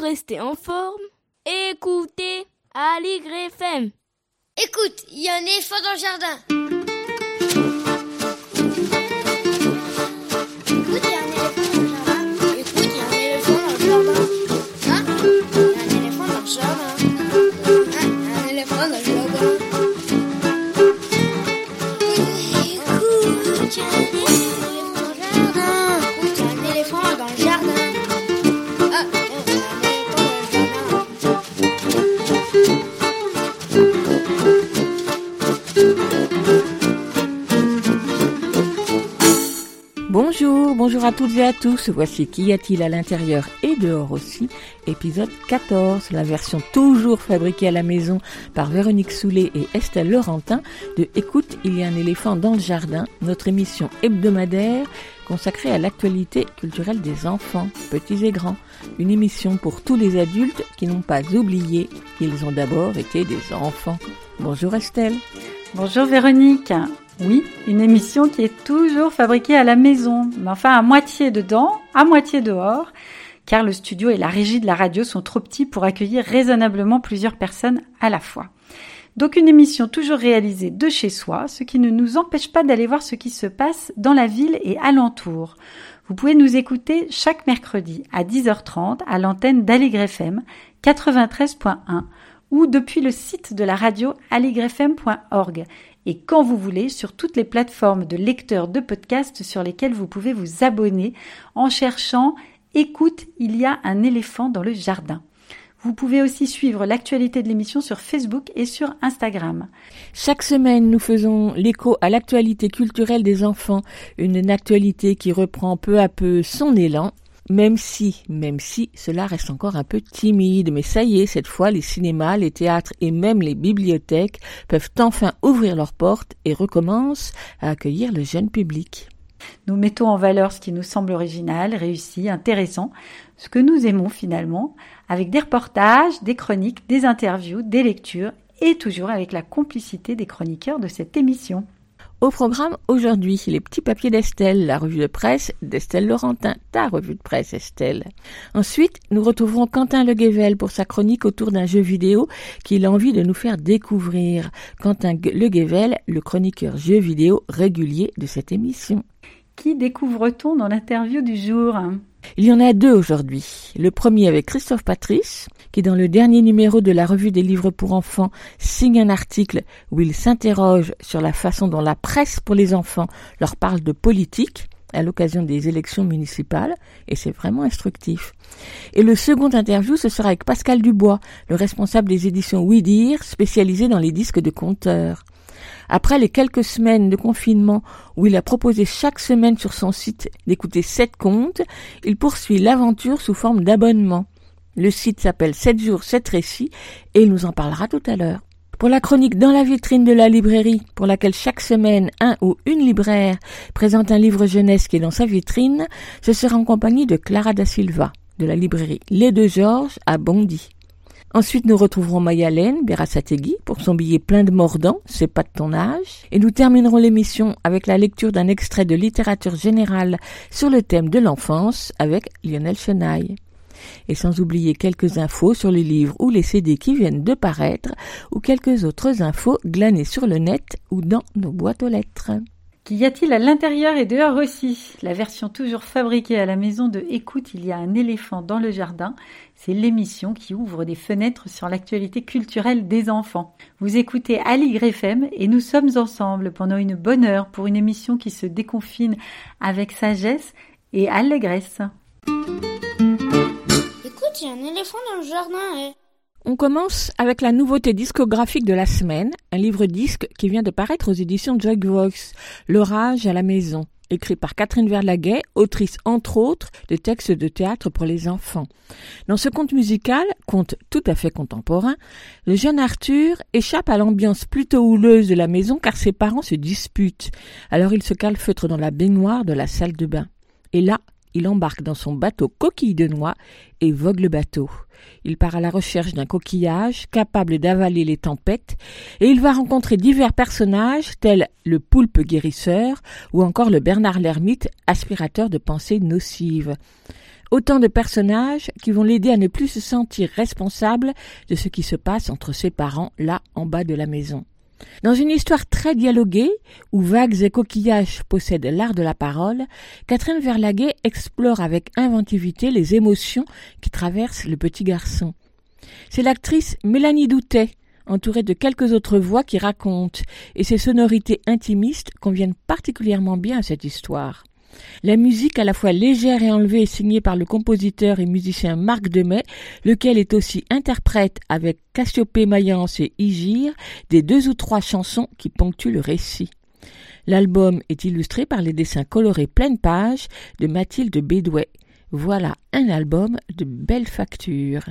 rester en forme, écoutez Aligre FM. Écoute, il y a un éléphant dans le jardin. Bonjour, à toutes et à tous. Voici Qu'y a-t-il à l'intérieur et dehors aussi, épisode 14, la version toujours fabriquée à la maison par Véronique Soulet et Estelle Laurentin de Écoute, il y a un éléphant dans le jardin, notre émission hebdomadaire consacrée à l'actualité culturelle des enfants, petits et grands. Une émission pour tous les adultes qui n'ont pas oublié qu'ils ont d'abord été des enfants. Bonjour Estelle. Bonjour Véronique. Oui, une émission qui est toujours fabriquée à la maison, mais enfin à moitié dedans, à moitié dehors, car le studio et la régie de la radio sont trop petits pour accueillir raisonnablement plusieurs personnes à la fois. Donc une émission toujours réalisée de chez soi, ce qui ne nous empêche pas d'aller voir ce qui se passe dans la ville et alentour. Vous pouvez nous écouter chaque mercredi à 10h30 à l'antenne d'Aligre FM 93.1 ou depuis le site de la radio aligrefm.org et quand vous voulez sur toutes les plateformes de lecteurs de podcasts sur lesquelles vous pouvez vous abonner en cherchant Écoute, il y a un éléphant dans le jardin. Vous pouvez aussi suivre l'actualité de l'émission sur Facebook et sur Instagram. Chaque semaine, nous faisons l'écho à l'actualité culturelle des enfants, une actualité qui reprend peu à peu son élan même si, même si cela reste encore un peu timide, mais ça y est, cette fois, les cinémas, les théâtres et même les bibliothèques peuvent enfin ouvrir leurs portes et recommencent à accueillir le jeune public. Nous mettons en valeur ce qui nous semble original, réussi, intéressant, ce que nous aimons finalement, avec des reportages, des chroniques, des interviews, des lectures, et toujours avec la complicité des chroniqueurs de cette émission. Au programme aujourd'hui, les petits papiers d'Estelle, la revue de presse d'Estelle Laurentin, ta revue de presse Estelle. Ensuite, nous retrouverons Quentin Le pour sa chronique autour d'un jeu vidéo qu'il a envie de nous faire découvrir. Quentin Le le chroniqueur jeu vidéo régulier de cette émission. Qui découvre-t-on dans l'interview du jour? Il y en a deux aujourd'hui. Le premier avec Christophe Patrice, qui dans le dernier numéro de la revue des livres pour enfants signe un article où il s'interroge sur la façon dont la presse pour les enfants leur parle de politique à l'occasion des élections municipales, et c'est vraiment instructif. Et le second interview, ce sera avec Pascal Dubois, le responsable des éditions Oui Dire, spécialisé dans les disques de conteurs. Après les quelques semaines de confinement où il a proposé chaque semaine sur son site d'écouter sept contes, il poursuit l'aventure sous forme d'abonnement. Le site s'appelle 7 jours 7 récits et il nous en parlera tout à l'heure. Pour la chronique dans la vitrine de la librairie, pour laquelle chaque semaine un ou une libraire présente un livre jeunesse qui est dans sa vitrine, ce sera en compagnie de Clara da Silva, de la librairie Les Deux Georges à Bondy. Ensuite, nous retrouverons Mayalène Berasategui pour son billet plein de mordants, c'est pas de ton âge. Et nous terminerons l'émission avec la lecture d'un extrait de littérature générale sur le thème de l'enfance avec Lionel Chenaille. Et sans oublier quelques infos sur les livres ou les CD qui viennent de paraître, ou quelques autres infos glanées sur le net ou dans nos boîtes aux lettres. Qu'y a-t-il à l'intérieur et dehors aussi? La version toujours fabriquée à la maison de Écoute, il y a un éléphant dans le jardin. C'est l'émission qui ouvre des fenêtres sur l'actualité culturelle des enfants. Vous écoutez Ali FM et nous sommes ensemble pendant une bonne heure pour une émission qui se déconfine avec sagesse et allégresse. Écoute, il y a un éléphant dans le jardin. Et... On commence avec la nouveauté discographique de la semaine, un livre-disque qui vient de paraître aux éditions Joy Voice, L'orage à la maison, écrit par Catherine Verlaguet, autrice entre autres de textes de théâtre pour les enfants. Dans ce conte musical, conte tout à fait contemporain, le jeune Arthur échappe à l'ambiance plutôt houleuse de la maison car ses parents se disputent. Alors il se calfeutre dans la baignoire de la salle de bain. Et là, il embarque dans son bateau coquille de noix et vogue le bateau. Il part à la recherche d'un coquillage capable d'avaler les tempêtes et il va rencontrer divers personnages tels le poulpe guérisseur ou encore le Bernard l'ermite aspirateur de pensées nocives. Autant de personnages qui vont l'aider à ne plus se sentir responsable de ce qui se passe entre ses parents là en bas de la maison. Dans une histoire très dialoguée, où vagues et coquillages possèdent l'art de la parole, Catherine Verlaguet explore avec inventivité les émotions qui traversent le petit garçon. C'est l'actrice Mélanie Doutet, entourée de quelques autres voix qui racontent, et ses sonorités intimistes conviennent particulièrement bien à cette histoire. La musique à la fois légère et enlevée est signée par le compositeur et musicien Marc Demet, lequel est aussi interprète avec Cassiopée Mayence et Igir des deux ou trois chansons qui ponctuent le récit. L'album est illustré par les dessins colorés pleine page de Mathilde Bédouet. Voilà un album de belle facture.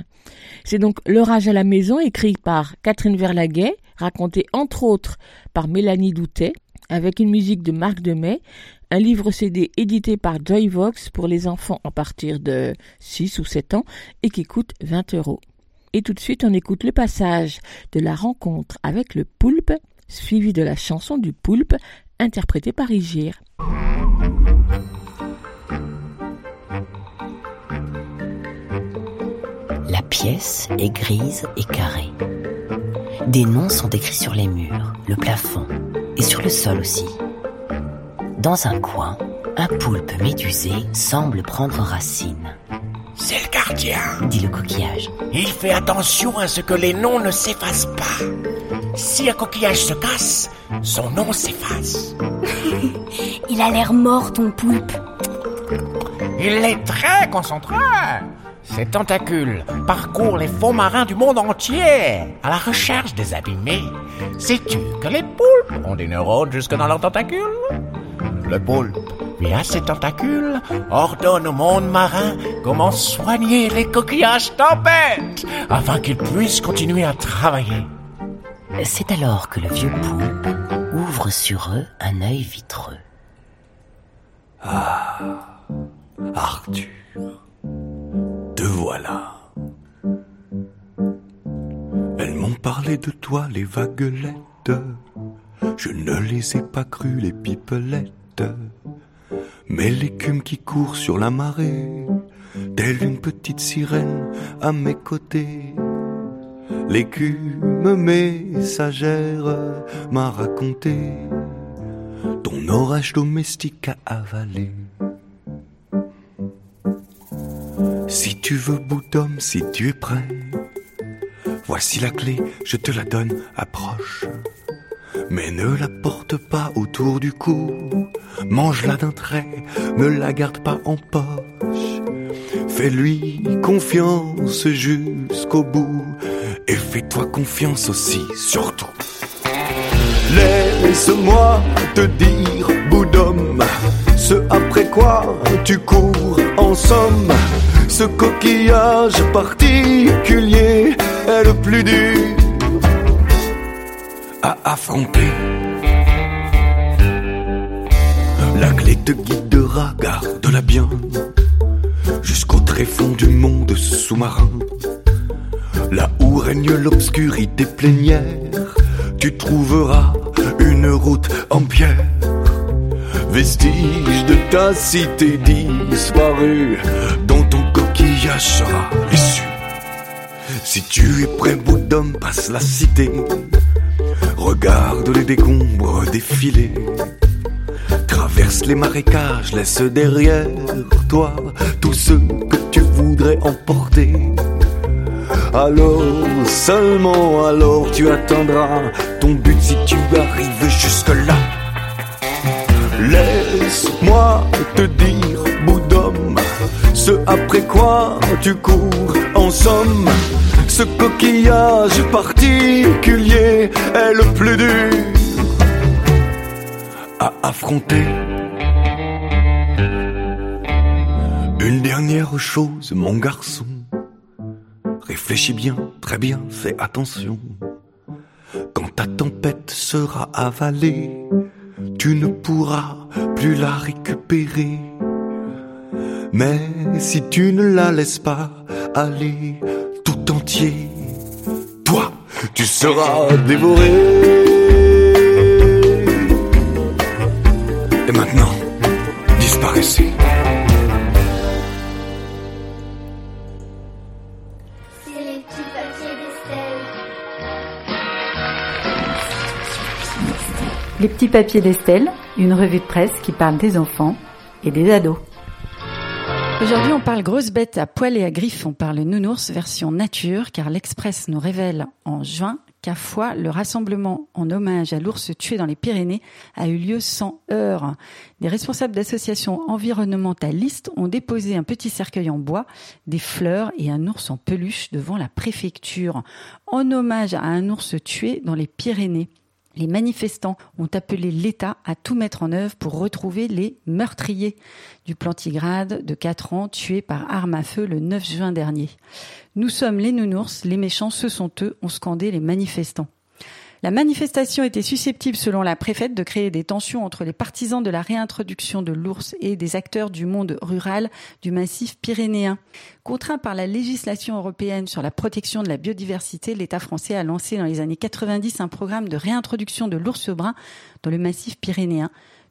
C'est donc L'orage à la maison, écrit par Catherine Verlaguet, raconté entre autres par Mélanie Doutet, avec une musique de Marc Demet, un livre CD édité par Joyvox pour les enfants à partir de 6 ou 7 ans et qui coûte 20 euros. Et tout de suite, on écoute le passage de la rencontre avec le poulpe, suivi de la chanson du poulpe, interprétée par Igir. La pièce est grise et carrée. Des noms sont écrits sur les murs, le plafond et sur le sol aussi. Dans un coin, un poulpe médusé semble prendre racine. C'est le gardien, dit le coquillage. Il fait attention à ce que les noms ne s'effacent pas. Si un coquillage se casse, son nom s'efface. Il a l'air mort, ton poulpe. Il est très concentré. Ses tentacules parcourent les fonds marins du monde entier à la recherche des abîmés. Sais-tu que les poulpes ont des neurones jusque dans leurs tentacules? Le poulpe, via ses tentacules, ordonne au monde marin comment soigner les coquillages tempêtes afin qu'ils puissent continuer à travailler. C'est alors que le vieux poulpe ouvre sur eux un œil vitreux. Ah, Arthur, te voilà. Elles m'ont parlé de toi, les vaguelettes. Je ne les ai pas crues, les pipelettes. Mais l'écume qui court sur la marée, telle une petite sirène à mes côtés. L'écume messagère m'a raconté ton orage domestique à avaler. Si tu veux bout d'homme, si tu es prêt, voici la clé, je te la donne, approche. Mais ne la porte pas autour du cou, mange-la d'un trait, ne la garde pas en poche. Fais-lui confiance jusqu'au bout, et fais-toi confiance aussi, surtout. Laisse-moi te dire, bout d'homme, ce après quoi tu cours en somme. Ce coquillage particulier est le plus dur à affronter. La clé te guidera, garde-la bien, jusqu'au tréfonds du monde sous-marin. Là où règne l'obscurité plénière, tu trouveras une route en pierre. Vestige de ta cité disparue, sera. Si tu es prêt, bout d'homme, passe la cité. Regarde les décombres défiler. Traverse les marécages, laisse derrière toi tout ce que tu voudrais emporter. Alors, seulement alors tu atteindras ton but si tu arrives tu cours en somme. Ce coquillage particulier est le plus dur à affronter. Une dernière chose, mon garçon. Réfléchis bien, très bien, fais attention. Quand ta tempête sera avalée, tu ne pourras plus la récupérer. Mais si tu ne la laisses pas aller tout entier, toi, tu seras dévoré. Et maintenant, disparaissez. Les petits papiers d'Estelle, une revue de presse qui parle des enfants et des ados. Aujourd'hui, on parle grosse bête à poil et à griffes. On parle nounours version nature, car l'Express nous révèle en juin qu'à Foix, le rassemblement en hommage à l'ours tué dans les Pyrénées a eu lieu sans heurts. Des responsables d'associations environnementalistes ont déposé un petit cercueil en bois, des fleurs et un ours en peluche devant la préfecture, en hommage à un ours tué dans les Pyrénées. Les manifestants ont appelé l'État à tout mettre en œuvre pour retrouver les meurtriers du plantigrade de 4 ans tués par arme à feu le 9 juin dernier. Nous sommes les nounours, les méchants, ce sont eux, ont scandé les manifestants. La manifestation était susceptible, selon la préfète, de créer des tensions entre les partisans de la réintroduction de l'ours et des acteurs du monde rural du massif pyrénéen. Contraint par la législation européenne sur la protection de la biodiversité, l'État français a lancé dans les années 90 un programme de réintroduction de l'ours brun dans le massif pyrénéen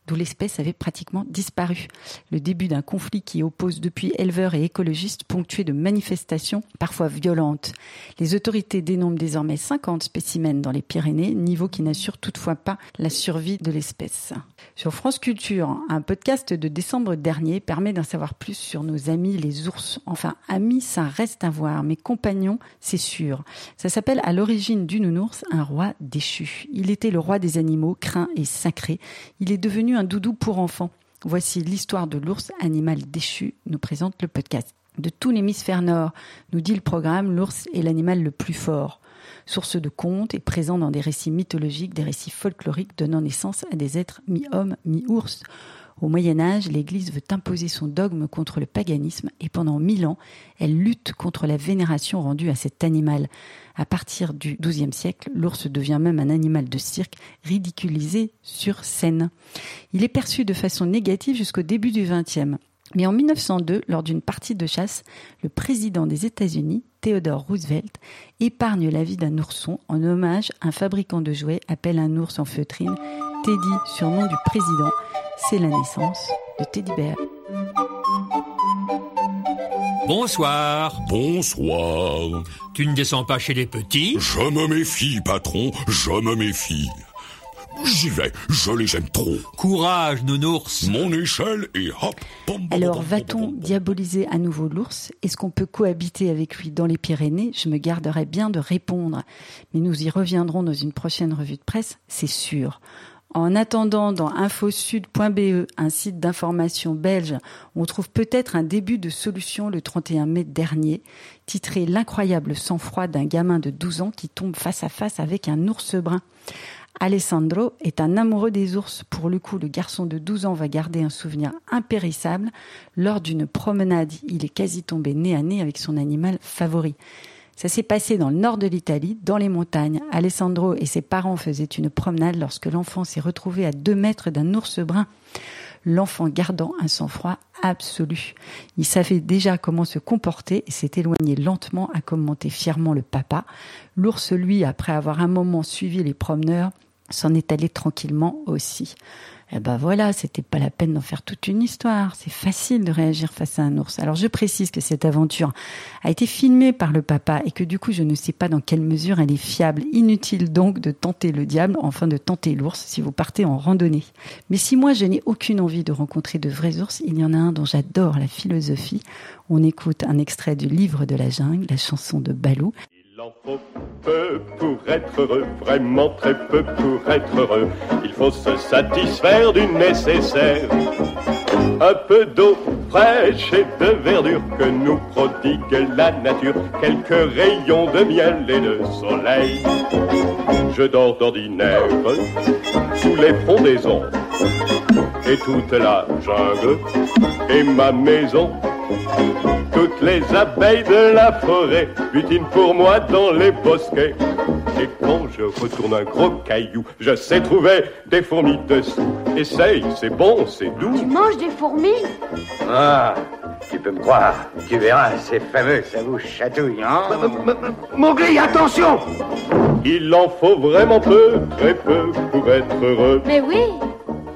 d'où l'espèce avait pratiquement disparu. Le début d'un conflit qui oppose depuis éleveurs et écologistes ponctué de manifestations parfois violentes. Les autorités dénombrent désormais 50 spécimens dans les Pyrénées, niveau qui n'assure toutefois pas la survie de l'espèce. Sur France Culture, un podcast de décembre dernier permet d'en savoir plus sur nos amis les ours. Enfin, amis, ça reste à voir, mais compagnons, c'est sûr. Ça s'appelle à l'origine du nounours un roi déchu. Il était le roi des animaux, craint et sacré. Il est devenu un doudou pour enfants. Voici l'histoire de l'ours animal déchu, nous présente le podcast. De tout l'hémisphère nord, nous dit le programme, l'ours est l'animal le plus fort. Source de contes et présent dans des récits mythologiques, des récits folkloriques donnant naissance à des êtres mi-hommes, mi-ours. Au Moyen Âge, l'Église veut imposer son dogme contre le paganisme et pendant mille ans, elle lutte contre la vénération rendue à cet animal. À partir du XIIe siècle, l'ours devient même un animal de cirque ridiculisé sur scène. Il est perçu de façon négative jusqu'au début du XXe. Mais en 1902, lors d'une partie de chasse, le président des États-Unis, Theodore Roosevelt, épargne la vie d'un ourson en hommage à un fabricant de jouets appelle un ours en feutrine, Teddy, surnom du président. C'est la naissance de Teddy Bear. Bonsoir. Bonsoir. Tu ne descends pas chez les petits Je me méfie, patron, je me méfie. J'y vais, je les aime trop. Courage, nounours. Mon échelle et hop. pom, pom, Alors va-t-on diaboliser à nouveau l'ours? Est-ce qu'on peut cohabiter avec lui dans les Pyrénées? Je me garderai bien de répondre. Mais nous y reviendrons dans une prochaine revue de presse, c'est sûr. En attendant, dans infosud.be, un site d'information belge, on trouve peut-être un début de solution le 31 mai dernier, titré L'incroyable sang-froid d'un gamin de 12 ans qui tombe face à face avec un ours brun. Alessandro est un amoureux des ours. Pour le coup, le garçon de 12 ans va garder un souvenir impérissable. Lors d'une promenade, il est quasi tombé nez à nez avec son animal favori. Ça s'est passé dans le nord de l'Italie, dans les montagnes. Alessandro et ses parents faisaient une promenade lorsque l'enfant s'est retrouvé à deux mètres d'un ours brun. L'enfant gardant un sang-froid absolu. Il savait déjà comment se comporter et s'est éloigné lentement, a commenté fièrement le papa. L'ours, lui, après avoir un moment suivi les promeneurs, s'en est allé tranquillement aussi. Eh ben voilà, c'était pas la peine d'en faire toute une histoire. C'est facile de réagir face à un ours. Alors je précise que cette aventure a été filmée par le papa et que du coup je ne sais pas dans quelle mesure elle est fiable. Inutile donc de tenter le diable, enfin de tenter l'ours si vous partez en randonnée. Mais si moi je n'ai aucune envie de rencontrer de vrais ours, il y en a un dont j'adore la philosophie. On écoute un extrait du livre de la jungle, la chanson de Balou. Il en faut peu pour être heureux, vraiment très peu pour être heureux. Il faut se satisfaire du nécessaire. Un peu d'eau fraîche et de verdure que nous prodigue la nature. Quelques rayons de miel et de soleil. Je dors d'ordinaire sous les frondaisons. Et toute la jungle est ma maison. Toutes les abeilles de la forêt butinent pour moi dans les bosquets. Et quand je retourne un gros caillou, je sais trouver des fourmis dessous. Essaye, c'est bon, c'est doux. Tu manges des fourmis? Ah, tu peux me croire. Tu verras, c'est fameux, ça vous chatouille, hein? Mowgli, attention Il en faut vraiment peu, très peu, pour être heureux, Mais oui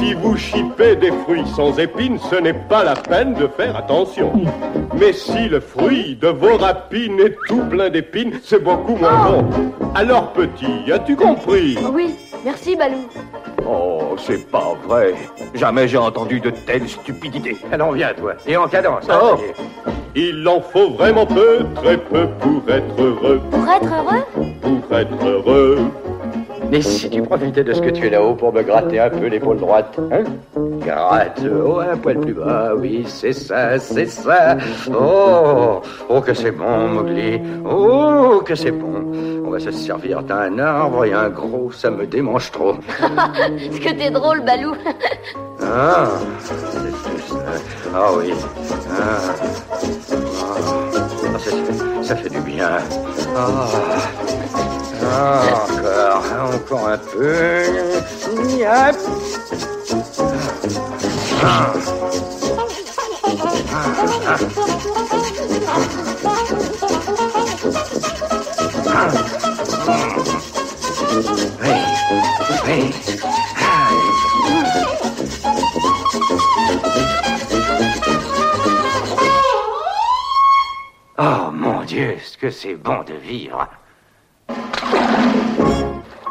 Si vous chipez des fruits sans épines, ce n'est pas la peine de faire attention. Mais si le fruit de vos rapines est tout plein d'épines, c'est beaucoup moins bon. Alors petit, as-tu compris? Oui, merci Balou. Oh, c'est pas vrai. Jamais j'ai entendu de telles stupidités. Alors viens, toi. Et en cadence. hein, Oh. est. Il en faut vraiment peu, très peu pour être heureux. Pour être heureux? Pour être heureux. Mais si tu profitais de ce que tu es là-haut pour me gratter un peu l'épaule droite, hein? Gratte, oh, un poil plus bas, oui, c'est ça, c'est ça. Oh, oh, que c'est bon, Mowgli. Oh, que c'est bon. On va se servir d'un arbre et un gros, ça me démange trop. Est-ce que t'es drôle, Balou Ah, c'est tout ça. Ah oui. Ah, Ah, ça, fait- ça fait du bien. Ah, encore, encore un peu. Oui, oui. Oh mon Dieu, ce que c'est bon de vivre.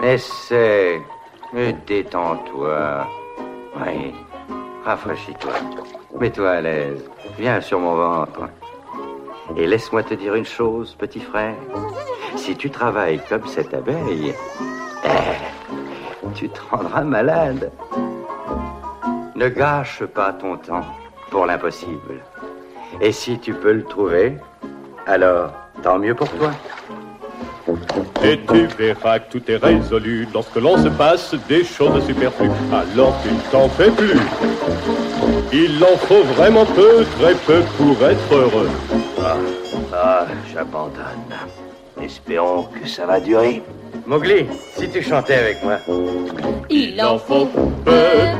Essaie. Et détends-toi. Oui. Rafraîchis-toi. Mets-toi à l'aise. Viens sur mon ventre. Et laisse-moi te dire une chose, petit frère. Si tu travailles comme cette abeille, eh, tu te rendras malade. Ne gâche pas ton temps pour l'impossible. Et si tu peux le trouver, alors tant mieux pour toi. Et tu verras que tout est résolu lorsque l'on se passe des choses superflues. Alors tu t'en fais plus. Il en faut vraiment peu, très peu pour être heureux. Ah, ah, j'abandonne. Espérons que ça va durer. Mowgli, si tu chantais avec moi. Il en faut peu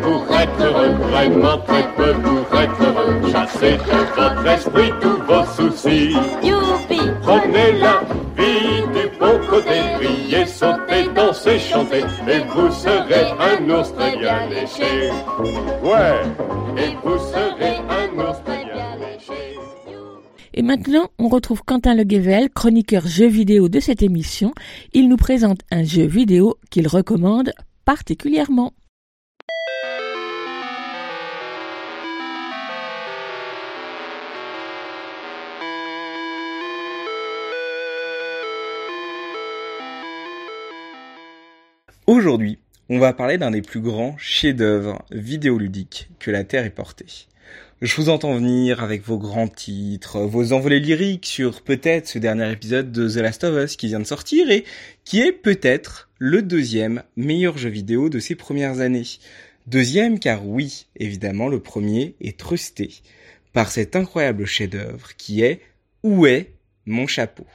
pour être heureux, vraiment très peu pour être heureux. Chassez de votre esprit tous vos soucis. Youpi Prenez la vie du bon côté, riez, sautez, dansez, chantez, et vous serez un ours très bien léché. Ouais, et vous serez un ours très bien léché. Et maintenant, on retrouve Quentin Le Guével, chroniqueur jeux vidéo de cette émission. Il nous présente un jeu vidéo qu'il recommande particulièrement. Aujourd'hui, on va parler d'un des plus grands chefs-d'œuvre vidéoludiques que la Terre ait porté. Je vous entends venir avec vos grands titres, vos envolées lyriques sur peut-être ce dernier épisode de The Last of Us qui vient de sortir et qui est peut-être le deuxième meilleur jeu vidéo de ces premières années. Deuxième car oui, évidemment, le premier est trusté par cet incroyable chef-d'œuvre qui est Où est mon chapeau?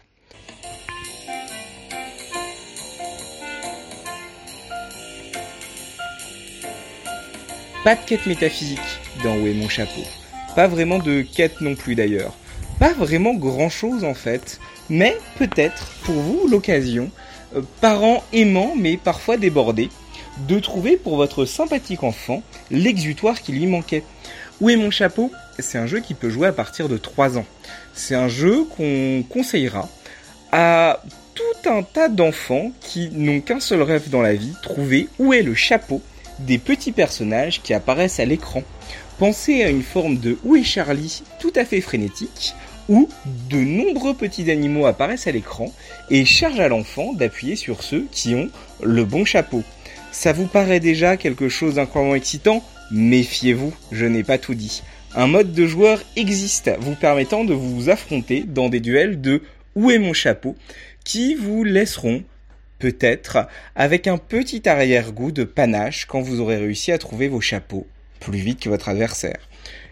Pas de quête métaphysique dans Où est mon chapeau. Pas vraiment de quête non plus d'ailleurs. Pas vraiment grand chose en fait. Mais peut-être pour vous l'occasion, euh, parents aimants mais parfois débordés, de trouver pour votre sympathique enfant l'exutoire qui lui manquait. Où est mon chapeau? C'est un jeu qui peut jouer à partir de 3 ans. C'est un jeu qu'on conseillera à tout un tas d'enfants qui n'ont qu'un seul rêve dans la vie, trouver où est le chapeau des petits personnages qui apparaissent à l'écran. Pensez à une forme de Où est Charlie tout à fait frénétique, où de nombreux petits animaux apparaissent à l'écran et charge à l'enfant d'appuyer sur ceux qui ont le bon chapeau. Ça vous paraît déjà quelque chose d'incroyablement excitant? Méfiez-vous, je n'ai pas tout dit. Un mode de joueur existe vous permettant de vous affronter dans des duels de Où est mon chapeau? qui vous laisseront peut-être avec un petit arrière-goût de panache quand vous aurez réussi à trouver vos chapeaux plus vite que votre adversaire.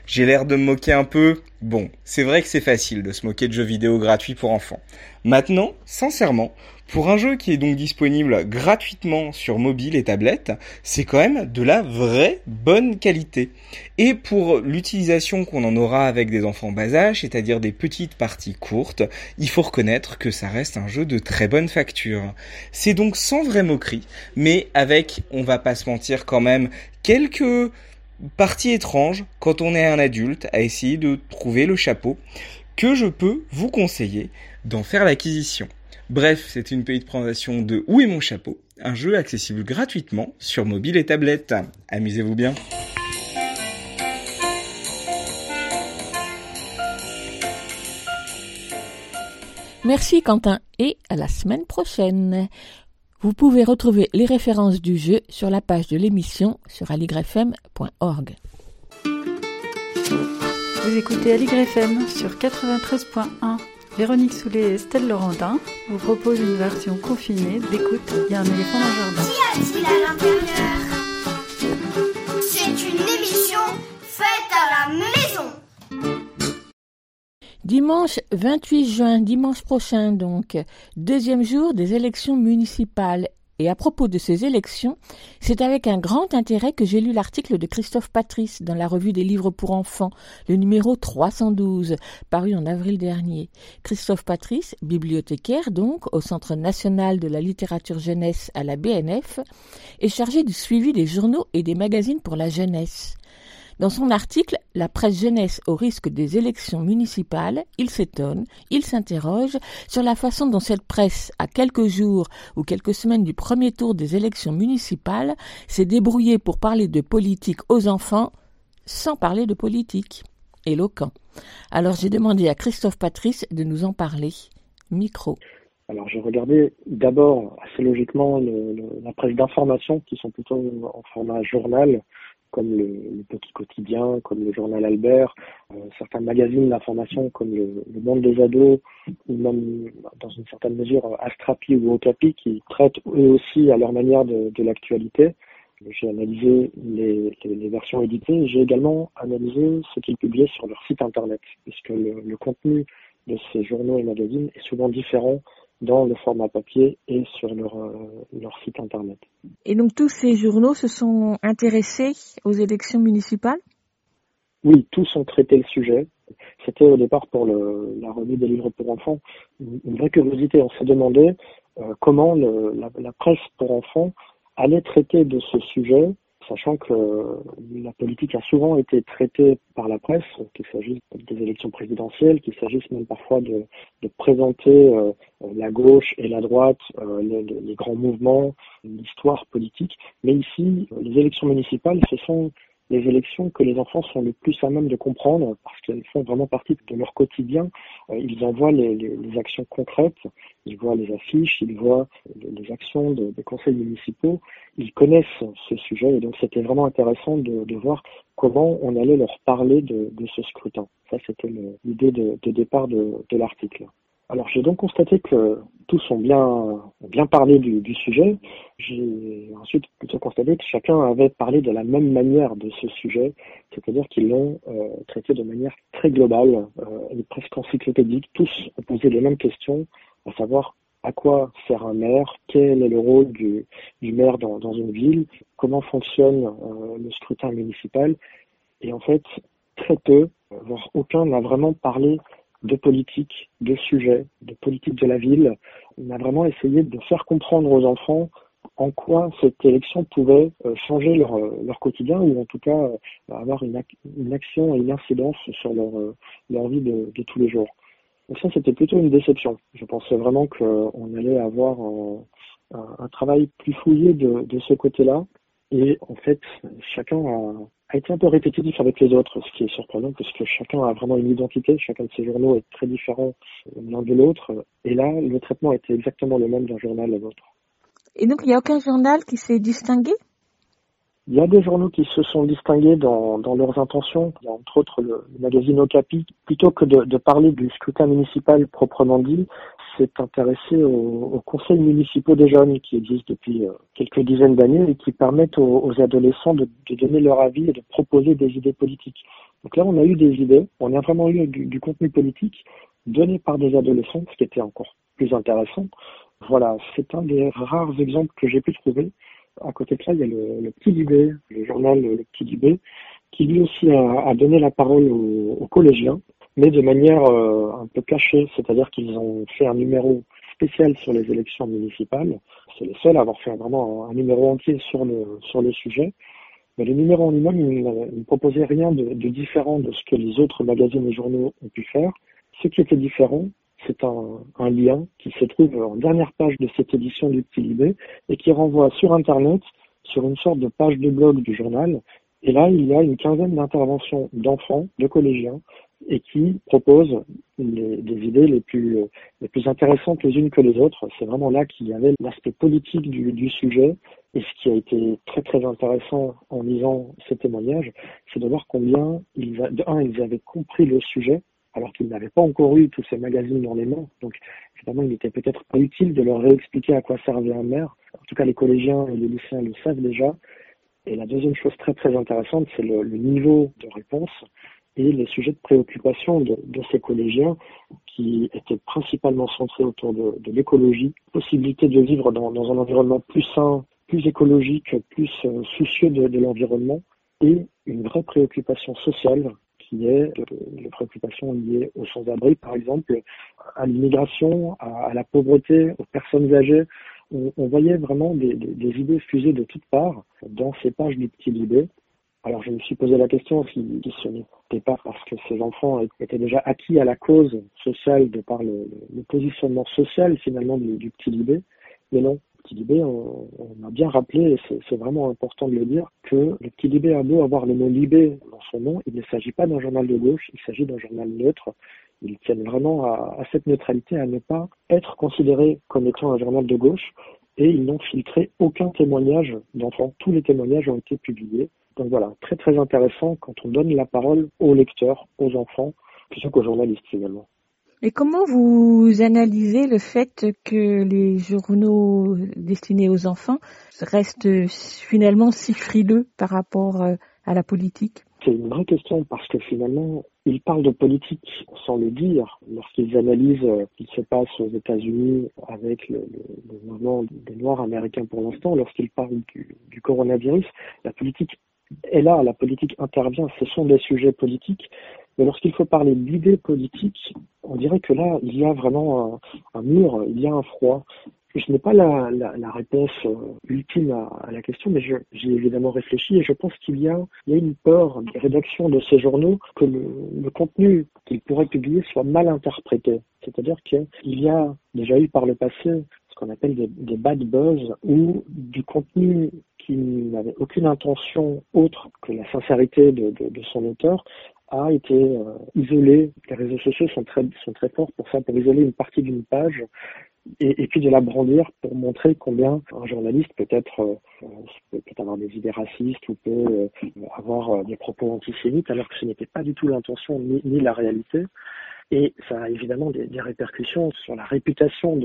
J'ai l'air de me moquer un peu Bon, c'est vrai que c'est facile de se moquer de jeux vidéo gratuits pour enfants. Maintenant, sincèrement, pour un jeu qui est donc disponible gratuitement sur mobile et tablette, c'est quand même de la vraie bonne qualité. Et pour l'utilisation qu'on en aura avec des enfants bas âge, c'est-à-dire des petites parties courtes, il faut reconnaître que ça reste un jeu de très bonne facture. C'est donc sans vraie moquerie, mais avec, on va pas se mentir quand même, quelques partie étrange quand on est un adulte à essayer de trouver le chapeau que je peux vous conseiller d'en faire l'acquisition. Bref, c'était une petite présentation de Où est mon chapeau Un jeu accessible gratuitement sur mobile et tablette. Amusez-vous bien. Merci Quentin et à la semaine prochaine. Vous pouvez retrouver les références du jeu sur la page de l'émission sur aligrefm.org. Vous écoutez Aligrefm sur 93.1. Véronique Soulet et Estelle Laurentin vous proposent une version confinée d'écoute Il y a un éléphant dans le jardin. Qu'y a-t-il à l'intérieur? C'est une émission faite à la maison. Dimanche 28 juin, dimanche prochain donc, deuxième jour des élections municipales. Et à propos de ces élections, c'est avec un grand intérêt que j'ai lu l'article de Christophe Patrice dans la revue des livres pour enfants, le numéro 312, paru en avril dernier. Christophe Patrice, bibliothécaire donc, au Centre national de la littérature jeunesse à la BNF, est chargé du suivi des journaux et des magazines pour la jeunesse. Dans son article La presse jeunesse au risque des élections municipales, il s'étonne, il s'interroge sur la façon dont cette presse, à quelques jours ou quelques semaines du premier tour des élections municipales, s'est débrouillée pour parler de politique aux enfants sans parler de politique. Éloquent. Alors j'ai demandé à Christophe Patrice de nous en parler. Micro. Alors j'ai regardé d'abord assez logiquement la presse d'information qui sont plutôt en format journal comme le, le, Petit Quotidien, comme le Journal Albert, euh, certains magazines d'information comme le, le, Monde des ados, ou même dans une certaine mesure Astrapi ou Okapi, qui traitent eux aussi à leur manière de, de l'actualité. J'ai analysé les, les, les, versions éditées. J'ai également analysé ce qu'ils publiaient sur leur site internet, puisque le, le contenu de ces journaux et magazines est souvent différent dans le format papier et sur leur, euh, leur site internet. Et donc tous ces journaux se sont intéressés aux élections municipales? Oui, tous ont traité le sujet. C'était au départ pour le, la revue des livres pour enfants une vraie curiosité. On s'est demandé euh, comment le, la, la, presse pour enfants allait traiter de ce sujet sachant que la politique a souvent été traitée par la presse, qu'il s'agisse des élections présidentielles, qu'il s'agisse même parfois de, de présenter euh, la gauche et la droite, euh, les, les, grands mouvements, l'histoire politique. Mais ici, les élections municipales, ce sont les élections que les enfants sont le plus à même de comprendre parce qu'elles font vraiment partie de leur quotidien. Euh, ils en voient les, actions concrètes, ils voient les affiches, ils voient les actions de, des conseils municipaux, ils connaissent ce sujet et donc c'était vraiment intéressant de, voir comment on allait leur parler de, de ce scrutin. Ça, c'était l'idée de, départ de l'article. Alors j'ai donc constaté que tous ont bien, bien parlé du, du sujet. J'ai ensuite plutôt constaté que chacun avait parlé de la même manière de ce sujet, c'est-à-dire qu'ils l'ont euh, traité de manière très globale euh, et presque encyclopédique. Tous ont posé les mêmes questions, à savoir à quoi sert un maire, quel est le rôle du, du maire dans, dans, une ville, comment fonctionne euh, le scrutin municipal. Et en fait, très peu, voire aucun n'a vraiment parlé de politique, de sujets, de politique de la ville. On a vraiment essayé de faire comprendre aux enfants en quoi cette élection pouvait euh, changer leur, euh, leur quotidien ou en tout cas euh, avoir une, ac une action et une incidence sur leur, leur vie de, de tous les jours. Donc ça, c'était plutôt une déception. Je pensais vraiment qu'on allait avoir un, un, travail plus fouillé de, de ce côté-là. Et en fait, chacun a, a été un peu répétitif avec les autres, ce qui est surprenant parce que chacun a vraiment une identité, chacun de ces journaux est très différent l'un de l'autre. Et là, le traitement était exactement le même d'un journal à l'autre. Et donc, il n'y a aucun journal qui s'est distingué? Il y a des journaux qui se sont distingués dans, dans leurs intentions. Il y a entre autres le, le magazine Okapi. Plutôt que de, de, parler du scrutin municipal proprement dit, s'est intéressé aux, aux, conseils municipaux des jeunes qui existent depuis euh, quelques dizaines d'années et qui permettent aux, adolescents de, donner leur avis et de proposer des idées politiques. Donc là, on a eu des idées, on a vraiment eu du, contenu politique donné par des adolescents, ce qui était encore plus intéressant. Voilà, c'est un des rares exemples que j'ai pu trouver. À côté de ça, il y a le, Petit Libé, le journal Le Petit Libé, qui lui aussi a, a donné la parole aux collégiens, mais de manière euh, un peu cachée, c'est-à-dire qu'ils ont fait un numéro spécial sur les élections municipales. C'est les seuls à avoir fait vraiment un numéro entier sur le, sur le sujet. Mais le numéro en lui-même, ne proposait rien de, de différent de ce que les autres magazines et journaux ont pu faire. Ce qui était différent, c'est un, un lien qui se trouve en dernière page de cette édition du Petit Libé et qui renvoie sur Internet sur une sorte de page de blog du journal. Et là, il y a une quinzaine d'interventions d'enfants, de collégiens, et qui proposent les- des idées les plus, les plus intéressantes les unes que les autres. C'est vraiment là qu'il y avait l'aspect politique du, du sujet. Et ce qui a été très très intéressant en lisant ces témoignages, c'est de voir combien ils, de un, ils avaient compris le sujet, alors qu'ils n'avaient pas encore eu tous ces magazines dans les mains. Donc, finalement, il était peut-être pas utile de leur réexpliquer à quoi servait un maire. En tout cas, les collégiens et les lycéens le savent déjà. Et la deuxième chose très très intéressante, c'est le, le niveau de réponse et les sujets de préoccupation de, de ces collégiens qui étaient principalement centrés autour de, de l'écologie, possibilité de vivre dans, dans un environnement plus sain, plus écologique, plus euh, soucieux de, de l'environnement et une vraie préoccupation sociale qui est euh, les préoccupations liées aux sans-abri, par exemple, à l'immigration, à, à la pauvreté, aux personnes âgées. On, on voyait vraiment des, des- des idées fusées de toutes parts dans ces pages du Petit Libé. Alors je me suis posé la question si, ce n'était pas parce que ces enfants étaient déjà acquis à la cause sociale de par le, positionnement social finalement du, Petit Libé. Mais non, le Petit Libé, on, a bien rappelé, et c'est vraiment important de le dire, que le Petit Libé a beau avoir le mot Libé dans son nom, il ne s'agit pas d'un journal de gauche, il s'agit d'un journal neutre. Ils tiennent vraiment à, cette neutralité, à ne pas être considéré comme étant un journal de gauche, et ils n'ont filtré aucun témoignage d'enfants. Tous les témoignages ont été publiés. Donc voilà, très très intéressant quand on donne la parole aux lecteurs, aux enfants, plutôt qu'aux journalistes également. Et comment vous analysez le fait que les journaux destinés aux enfants restent finalement si frileux par rapport euh, à la politique? C'est une vraie question parce que finalement, ils parlent de politique sans le dire. Lorsqu'ils analysent euh, ce qui se passe aux États-Unis avec le, le- le mouvement des Noirs américains pour l'instant, lorsqu'ils parlent du, du coronavirus, la politique est là, la politique intervient, ce sont des sujets politiques. Mais lorsqu'il faut parler d'idées politiques, on dirait que là, il y a vraiment un, mur, il y a un froid. Je n'ai pas la, réponse euh, ultime à, la question, mais j'y ai évidemment réfléchi et je pense qu'il y a, une peur des rédactions de ces journaux que le, le contenu qu'ils pourraient publier soit mal interprété. C'est-à-dire qu'il y a déjà eu par le passé ce qu'on appelle des, des bad buzz ou du contenu qui n'avait aucune intention autre que la sincérité de, son auteur a été euh, isolé. Les réseaux sociaux sont très, sont très forts pour ça, pour isoler une partie d'une page et, puis de la brandir pour montrer combien un journaliste peut être euh, peut, peut avoir des idées racistes ou peut euh, avoir euh, des propos antisémites alors que ce n'était pas du tout l'intention ni, la réalité. Et ça a évidemment des, répercussions sur la réputation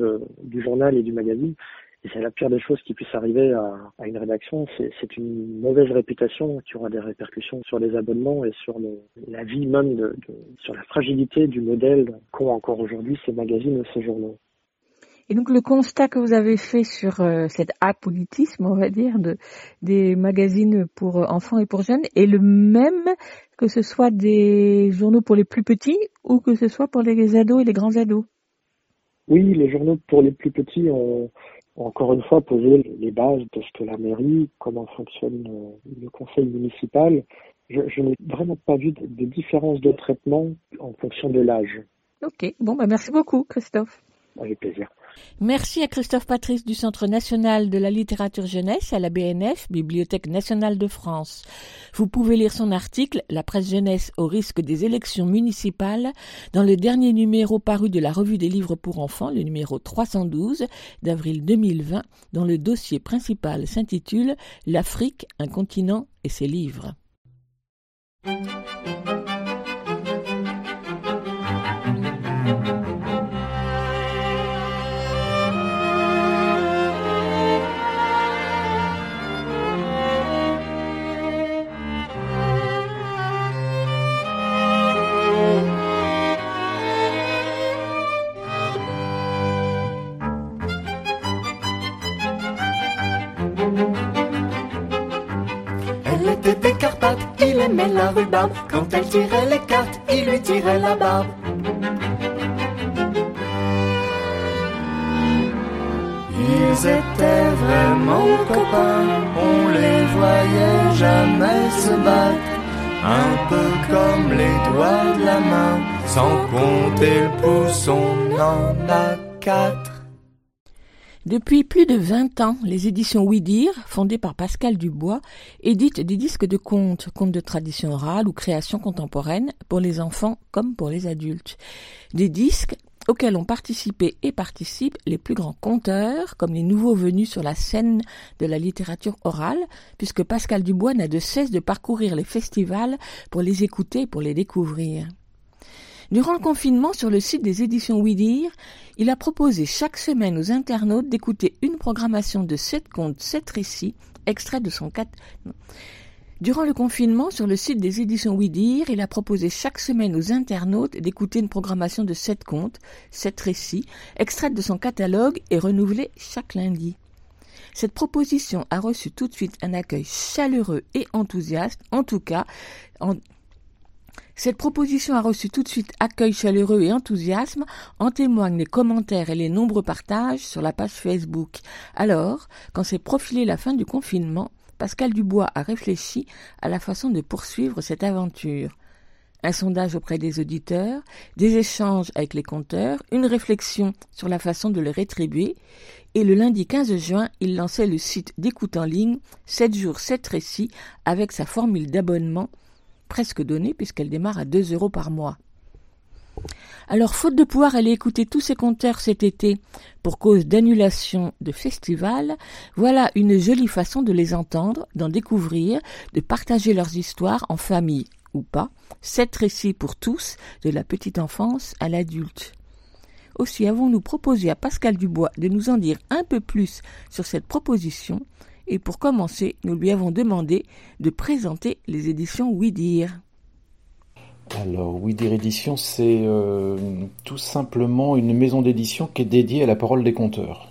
du journal et du magazine. Et c'est la pire des choses qui puisse arriver à, à une rédaction. C'est une mauvaise réputation qui aura des répercussions sur les abonnements et sur le, la vie même, de, de- sur la fragilité du modèle qu'ont encore aujourd'hui ces magazines et ces journaux. Et donc le constat que vous avez fait sur euh, cet apolitisme, on va dire, de, des magazines pour euh, enfants et pour jeunes est le même que ce soit des journaux pour les plus petits ou que ce soit pour les ados et les grands ados? Oui, les journaux pour les plus petits ont encore une fois posé les bases de ce que la mairie, comment fonctionne euh, le conseil municipal. Je, je n'ai vraiment pas vu de, de différence de traitement en fonction de l'âge. Ok, bon, bah merci beaucoup Christophe. Avec plaisir. Merci à Christophe Patrice du Centre national de la littérature jeunesse à la BNF, Bibliothèque nationale de France. Vous pouvez lire son article La presse jeunesse au risque des élections municipales dans le dernier numéro paru de la revue des livres pour enfants, le numéro 312 d'avril 2020, dont le dossier principal s'intitule L'Afrique, un continent et ses livres. Aimait la rhubarbe. Quand elle tirait les cartes, il lui tirait la barbe. Ils étaient vraiment copains, on les voyait jamais se battre. Un peu comme les doigts de la main, sans compter le pouce, on en a quatre. Depuis plus de 20 ans, les éditions Oui Dire, fondées par Pascal Dubois, éditent des disques de contes, contes de tradition orale ou création contemporaine pour les enfants comme pour les adultes. Des disques auxquels ont participé et participent les plus grands conteurs, comme les nouveaux venus sur la scène de la littérature orale, puisque Pascal Dubois n'a de cesse de parcourir les festivals pour les écouter et pour les découvrir. Durant le confinement, sur le site des éditions Oui Dire, il a proposé chaque semaine aux internautes d'écouter une programmation de sept contes, sept récits, extraits de son quatre... Durant le confinement, sur le site des éditions Oui Dire, il a proposé chaque semaine aux internautes d'écouter une programmation de sept contes, sept récits, extraits de son catalogue et renouvelés chaque lundi. Cette proposition a reçu tout de suite un accueil chaleureux et enthousiaste, en tout cas, en, cette proposition a reçu tout de suite accueil chaleureux et enthousiasme, en témoignent les commentaires et les nombreux partages sur la page Facebook. Alors, quand s'est profilé la fin du confinement, Pascal Dubois a réfléchi à la façon de poursuivre cette aventure. Un sondage auprès des auditeurs, des échanges avec les compteurs, une réflexion sur la façon de les rétribuer, et le lundi 15 juin, il lançait le site d'écoute en ligne 7 jours 7 récits avec sa formule d'abonnement presque donnée puisqu'elle démarre à 2 euros par mois. Alors, faute de pouvoir aller écouter tous ces compteurs cet été pour cause d'annulation de festivals, voilà une jolie façon de les entendre, d'en découvrir, de partager leurs histoires en famille ou pas, sept récits pour tous, de la petite enfance à l'adulte. Aussi avons-nous proposé à Pascal Dubois de nous en dire un peu plus sur cette proposition, et pour commencer, nous lui avons demandé de présenter les éditions Oui. Alors, Oui Édition, c'est euh, tout simplement une maison d'édition qui est dédiée à la parole des conteurs.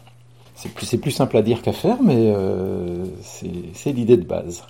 C'est plus, plus simple à dire qu'à faire, mais euh, c'est l'idée de base.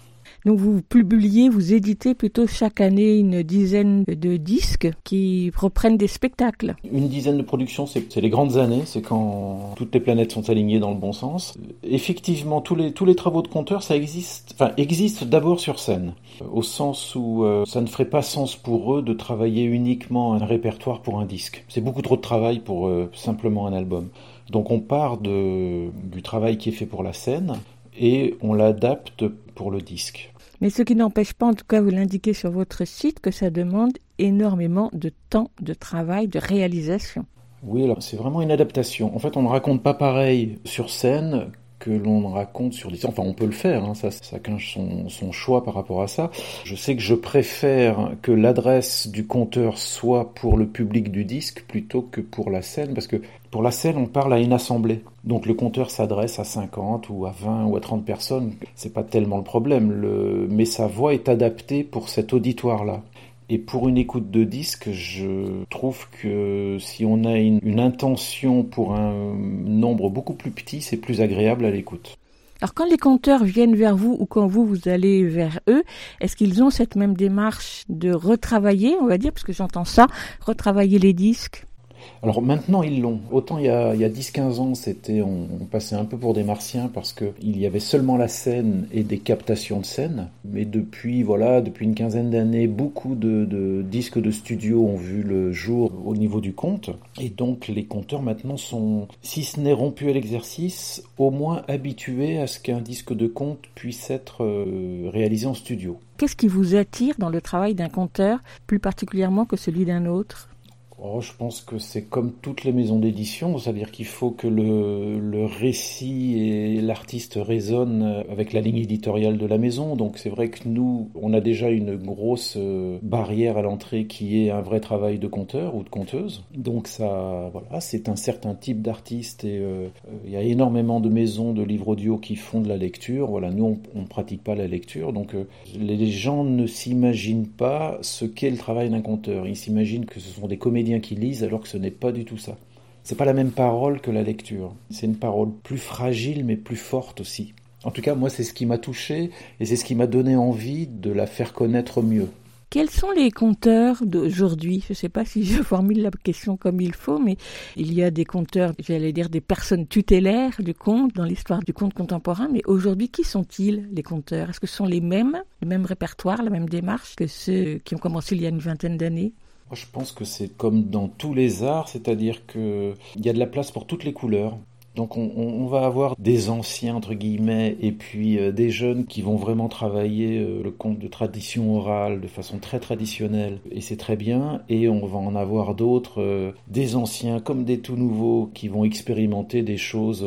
Donc vous publiez, vous éditez plutôt chaque année une dizaine de disques qui reprennent des spectacles. Une dizaine de productions, c'est les grandes années, c'est quand toutes les planètes sont alignées dans le bon sens. Effectivement, tous les, travaux de conteurs, ça existe, d'abord sur scène, au sens où euh, ça ne ferait pas sens pour eux de travailler uniquement un répertoire pour un disque. C'est beaucoup trop de travail pour euh, simplement un album. Donc on part du travail qui est fait pour la scène et on l'adapte pour le disque. Mais ce qui n'empêche pas, en tout cas, vous l'indiquez sur votre site, que ça demande énormément de temps, de travail, de réalisation. Oui, alors c'est vraiment une adaptation. En fait, on ne raconte pas pareil sur scène que l'on raconte sur des... Enfin, on peut le faire, hein, ça, chacun son, son choix par rapport à ça. Je sais que je préfère que l'adresse du compteur soit pour le public du disque plutôt que pour la scène, parce que pour la scène, on parle à une assemblée. Donc le compteur s'adresse à 50 ou à 20 ou à 30 personnes. C'est pas tellement le problème, le... mais sa voix est adaptée pour cet auditoire-là. Et pour une écoute de disque, je trouve que si on a une, intention pour un nombre beaucoup plus petit, c'est plus agréable à l'écoute. Alors quand les compteurs viennent vers vous ou quand vous, vous allez vers eux, est-ce qu'ils ont cette même démarche de retravailler, on va dire, parce que j'entends ça, retravailler les disques? Alors maintenant ils l'ont. Autant il y a, 10-15 ans, c'était on, passait un peu pour des martiens parce qu'il y avait seulement la scène et des captations de scène. Mais depuis voilà, depuis une quinzaine d'années, beaucoup de, disques de studio ont vu le jour au niveau du compte. Et donc les compteurs maintenant sont, si ce n'est rompu à l'exercice, au moins habitués à ce qu'un disque de compte puisse être euh, réalisé en studio. Qu'est-ce qui vous attire dans le travail d'un compteur, plus particulièrement que celui d'un autre? Oh, je pense que c'est comme toutes les maisons d'édition, c'est-à-dire qu'il faut que le, récit et l'artiste résonnent avec la ligne éditoriale de la maison. Donc c'est vrai que nous, on a déjà une grosse euh, barrière à l'entrée qui est un vrai travail de conteur ou de conteuse. Donc ça, voilà, c'est un certain type d'artiste et euh, il y a énormément de maisons de livres audio qui font de la lecture. Voilà, nous on, ne pratique pas la lecture, donc euh, les gens ne s'imaginent pas ce qu'est le travail d'un conteur. Ils s'imaginent que ce sont des comédiens qui lisent alors que ce n'est pas du tout ça. C'est pas la même parole que la lecture. C'est une parole plus fragile mais plus forte aussi. En tout cas, moi, c'est ce qui m'a touché et c'est ce qui m'a donné envie de la faire connaître mieux. Quels sont les conteurs d'aujourd'hui? Je ne sais pas si je formule la question comme il faut, mais il y a des conteurs, j'allais dire des personnes tutélaires du conte dans l'histoire du conte contemporain, mais aujourd'hui, qui sont-ils les conteurs Est-ce que ce sont les mêmes, le même répertoire, la même démarche que ceux qui ont commencé il y a une vingtaine d'années? Je pense que c'est comme dans tous les arts, c'est-à-dire qu'il y a de la place pour toutes les couleurs. Donc on, on, va avoir des anciens entre guillemets et puis euh, des jeunes qui vont vraiment travailler euh, le conte de tradition orale de façon très traditionnelle et c'est très bien. Et on va en avoir d'autres euh, des anciens comme des tout nouveaux qui vont expérimenter des choses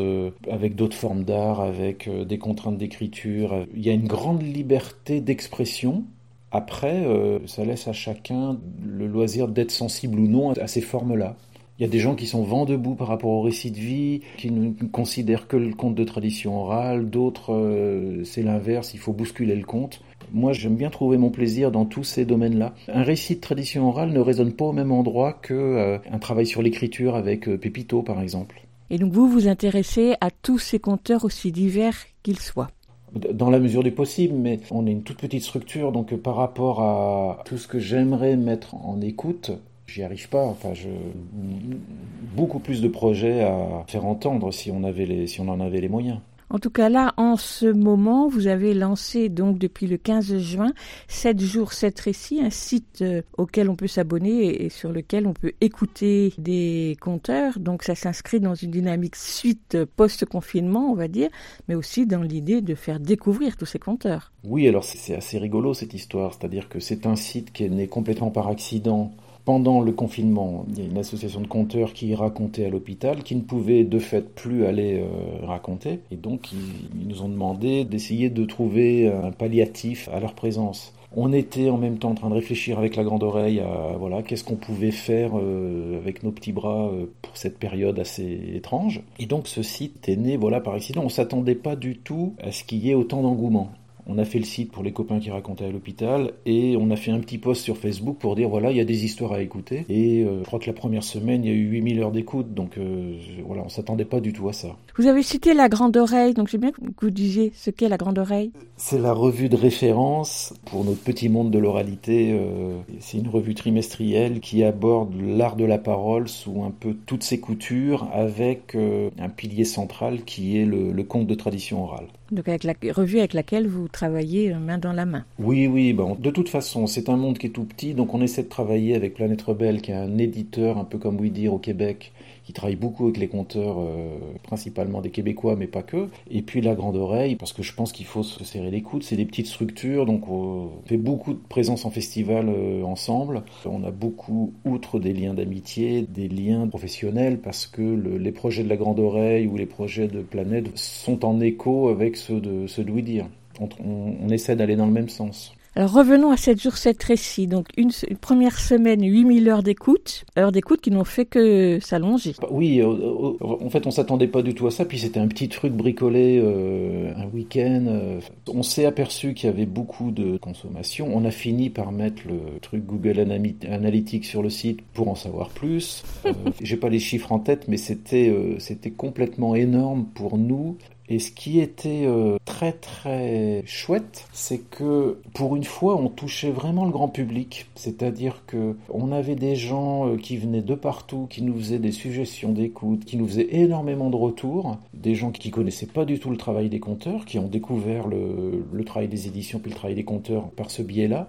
avec d'autres formes d'art avec des contraintes d'écriture. Il y a une grande liberté d'expression après, ça laisse à chacun le loisir d'être sensible ou non à ces formes-là. Il y a des gens qui sont vent debout par rapport au récit de vie, qui ne considèrent que le conte de tradition orale, d'autres euh, c'est l'inverse, il faut bousculer le conte. Moi j'aime bien trouver mon plaisir dans tous ces domaines-là. Un récit de tradition orale ne résonne pas au même endroit qu'un euh, travail sur l'écriture avec euh, Pépito par exemple. Et donc vous vous intéressez à tous ces conteurs aussi divers qu'ils soient dans la mesure du possible, mais on est une toute petite structure, donc par rapport à tout ce que j'aimerais mettre en écoute, j'y arrive pas. Enfin, je beaucoup plus de projets à faire entendre si on avait les, si on en avait les moyens. En tout cas, là, en ce moment, vous avez lancé, donc, depuis le 15 juin, 7 jours, 7 récits, un site euh, auquel on peut s'abonner et sur lequel on peut écouter des conteurs. Donc, ça s'inscrit dans une dynamique suite post-confinement, on va dire, mais aussi dans l'idée de faire découvrir tous ces conteurs. Oui, alors c'est assez rigolo cette histoire, c'est-à-dire que c'est un site qui est né complètement par accident pendant le confinement, il y a une association de compteurs qui racontait à l'hôpital, qui ne pouvait de fait plus aller euh, raconter. Et donc, ils, nous ont demandé d'essayer de trouver un palliatif à leur présence. On était en même temps en train de réfléchir avec la grande oreille à voilà qu'est-ce qu'on pouvait faire euh, avec nos petits bras euh, pour cette période assez étrange. Et donc ce site est né voilà par accident. On s'attendait pas du tout à ce qu'il y ait autant d'engouement. On a fait le site pour les copains qui racontaient à l'hôpital et on a fait un petit post sur Facebook pour dire voilà, il y a des histoires à écouter. Et euh, je crois que la première semaine, il y a eu 8000 heures d'écoute, donc euh, voilà, on s'attendait pas du tout à ça. Vous avez cité la Grande Oreille, donc j'aime bien que vous disiez ce qu'est la Grande Oreille. C'est la revue de référence pour notre petit monde de l'oralité. Euh, c'est une revue trimestrielle qui aborde l'art de la parole sous un peu toutes ses coutures avec un pilier central qui est le, le conte de tradition orale. Donc avec la revue avec laquelle vous travaillez euh, main dans la main. Oui, oui. Bon, de toute façon, c'est un monde qui est tout petit, donc on essaie de travailler avec Planète Rebelle, qui est un éditeur un peu comme oui dire au Québec, qui travaille beaucoup avec les conteurs, euh, principalement des Québécois, mais pas que. Et puis la Grande Oreille, parce que je pense qu'il faut se serrer les coudes. C'est des petites structures, donc on fait beaucoup de présence en festival euh, ensemble. On a beaucoup, outre des liens d'amitié, des liens professionnels, parce que les projets de la Grande Oreille ou les projets de Planète sont en écho avec ceux de, ceux de Dire. On, on essaie d'aller dans le même sens. Revenons à 7 jours, 7 récits. Donc une, première semaine, 8000 heures d'écoute, heures d'écoute qui n'ont fait que s'allonger. Bah oui, euh, euh, en fait on s'attendait pas du tout à ça, puis c'était un petit truc bricolé euh, un week-end. on s'est aperçu qu'il y avait beaucoup de consommation. On a fini par mettre le truc Google Analytics sur le site pour en savoir plus. J'ai pas les chiffres en tête, mais c'était c'était complètement énorme pour nous. Et ce qui était euh, très très chouette, c'est que pour une fois, on touchait vraiment le grand public. C'est-à-dire que on avait des gens euh, qui venaient de partout, qui nous faisaient des suggestions d'écoute, qui nous faisaient énormément de retours, des gens qui connaissaient pas du tout le travail des compteurs, qui ont découvert le, travail des éditions puis le travail des compteurs par ce biais-là.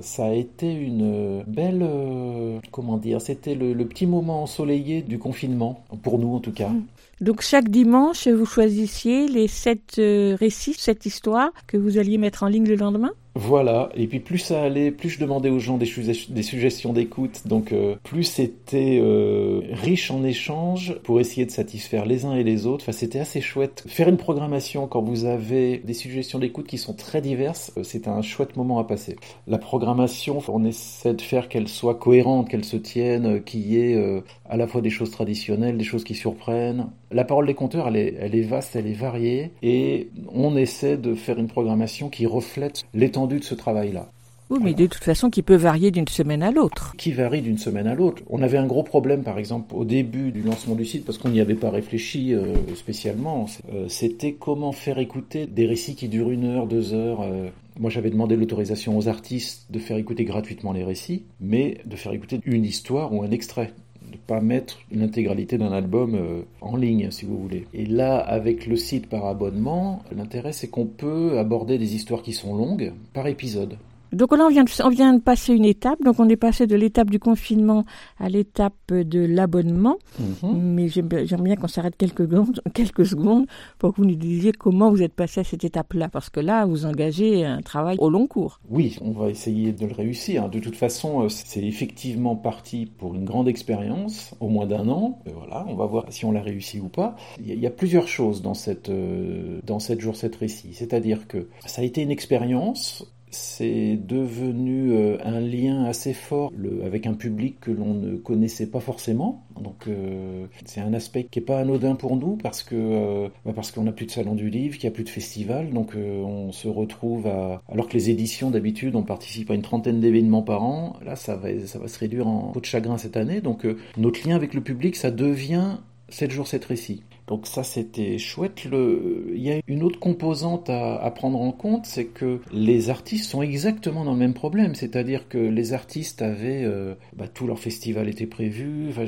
Ça a été une belle, euh, comment dire, c'était le, petit moment ensoleillé du confinement, pour nous en tout cas. Mmh. Donc chaque dimanche, vous choisissiez les sept euh, récits, sept histoires que vous alliez mettre en ligne le lendemain voilà, et puis plus ça allait, plus je demandais aux gens des, des suggestions d'écoute, donc euh, plus c'était euh, riche en échanges pour essayer de satisfaire les uns et les autres. Enfin, c'était assez chouette. Faire une programmation quand vous avez des suggestions d'écoute qui sont très diverses, euh, c'est un chouette moment à passer. La programmation, on essaie de faire qu'elle soit cohérente, qu'elle se tienne, qu'il y ait à la fois des choses traditionnelles, des choses qui surprennent. La parole des conteurs, elle est, elle est vaste, elle est variée, et on essaie de faire une programmation qui reflète l'étendue de ce travail-là. Oui, mais de toute façon, qui peut varier d'une semaine à l'autre. Qui varie d'une semaine à l'autre. On avait un gros problème, par exemple, au début du lancement du site, parce qu'on n'y avait pas réfléchi euh, spécialement. Euh, C'était comment faire écouter des récits qui durent une heure, deux heures. euh. Moi, j'avais demandé l'autorisation aux artistes de faire écouter gratuitement les récits, mais de faire écouter une histoire ou un extrait de pas mettre l'intégralité d'un album euh, en ligne, si vous voulez. Et là, avec le site par abonnement, l'intérêt c'est qu'on peut aborder des histoires qui sont longues par épisode. Donc là, on vient, de, on vient de passer une étape. Donc on est passé de l'étape du confinement à l'étape de l'abonnement. Mhm. Mais j'aime bien qu'on s'arrête quelques secondes, quelques secondes pour que vous nous disiez comment vous êtes passé à cette étape-là. Parce que là, vous engagez un travail au long cours. Oui, on va essayer de le réussir. De toute façon, euh, c'est effectivement parti pour une grande expérience, au moins d'un an. Et voilà, on va voir si on l'a réussi ou pas. Il y a, il y a plusieurs choses dans cette, euh, dans 7 jours, 7 récits. C'est-à-dire que ça a été une expérience c'est devenu euh, un lien assez fort avec un public que l'on ne connaissait pas forcément. Donc euh, c'est un aspect qui est pas anodin pour nous parce que euh, bah parce qu'on n'a plus de salon du livre, qu'il n'y a plus de festival, donc on se retrouve à alors que les éditions d'habitude on participe à une trentaine d'événements par an. Là ça va ça va se réduire en peau de chagrin cette année. Donc notre lien avec le public ça devient 7 jours 7 récits. Donc ça c'était chouette. Il y a une autre composante à, prendre en compte, c'est que les artistes sont exactement dans le même problème. C'est-à-dire que les artistes avaient euh, bah, tout leur festival était prévu. Enfin,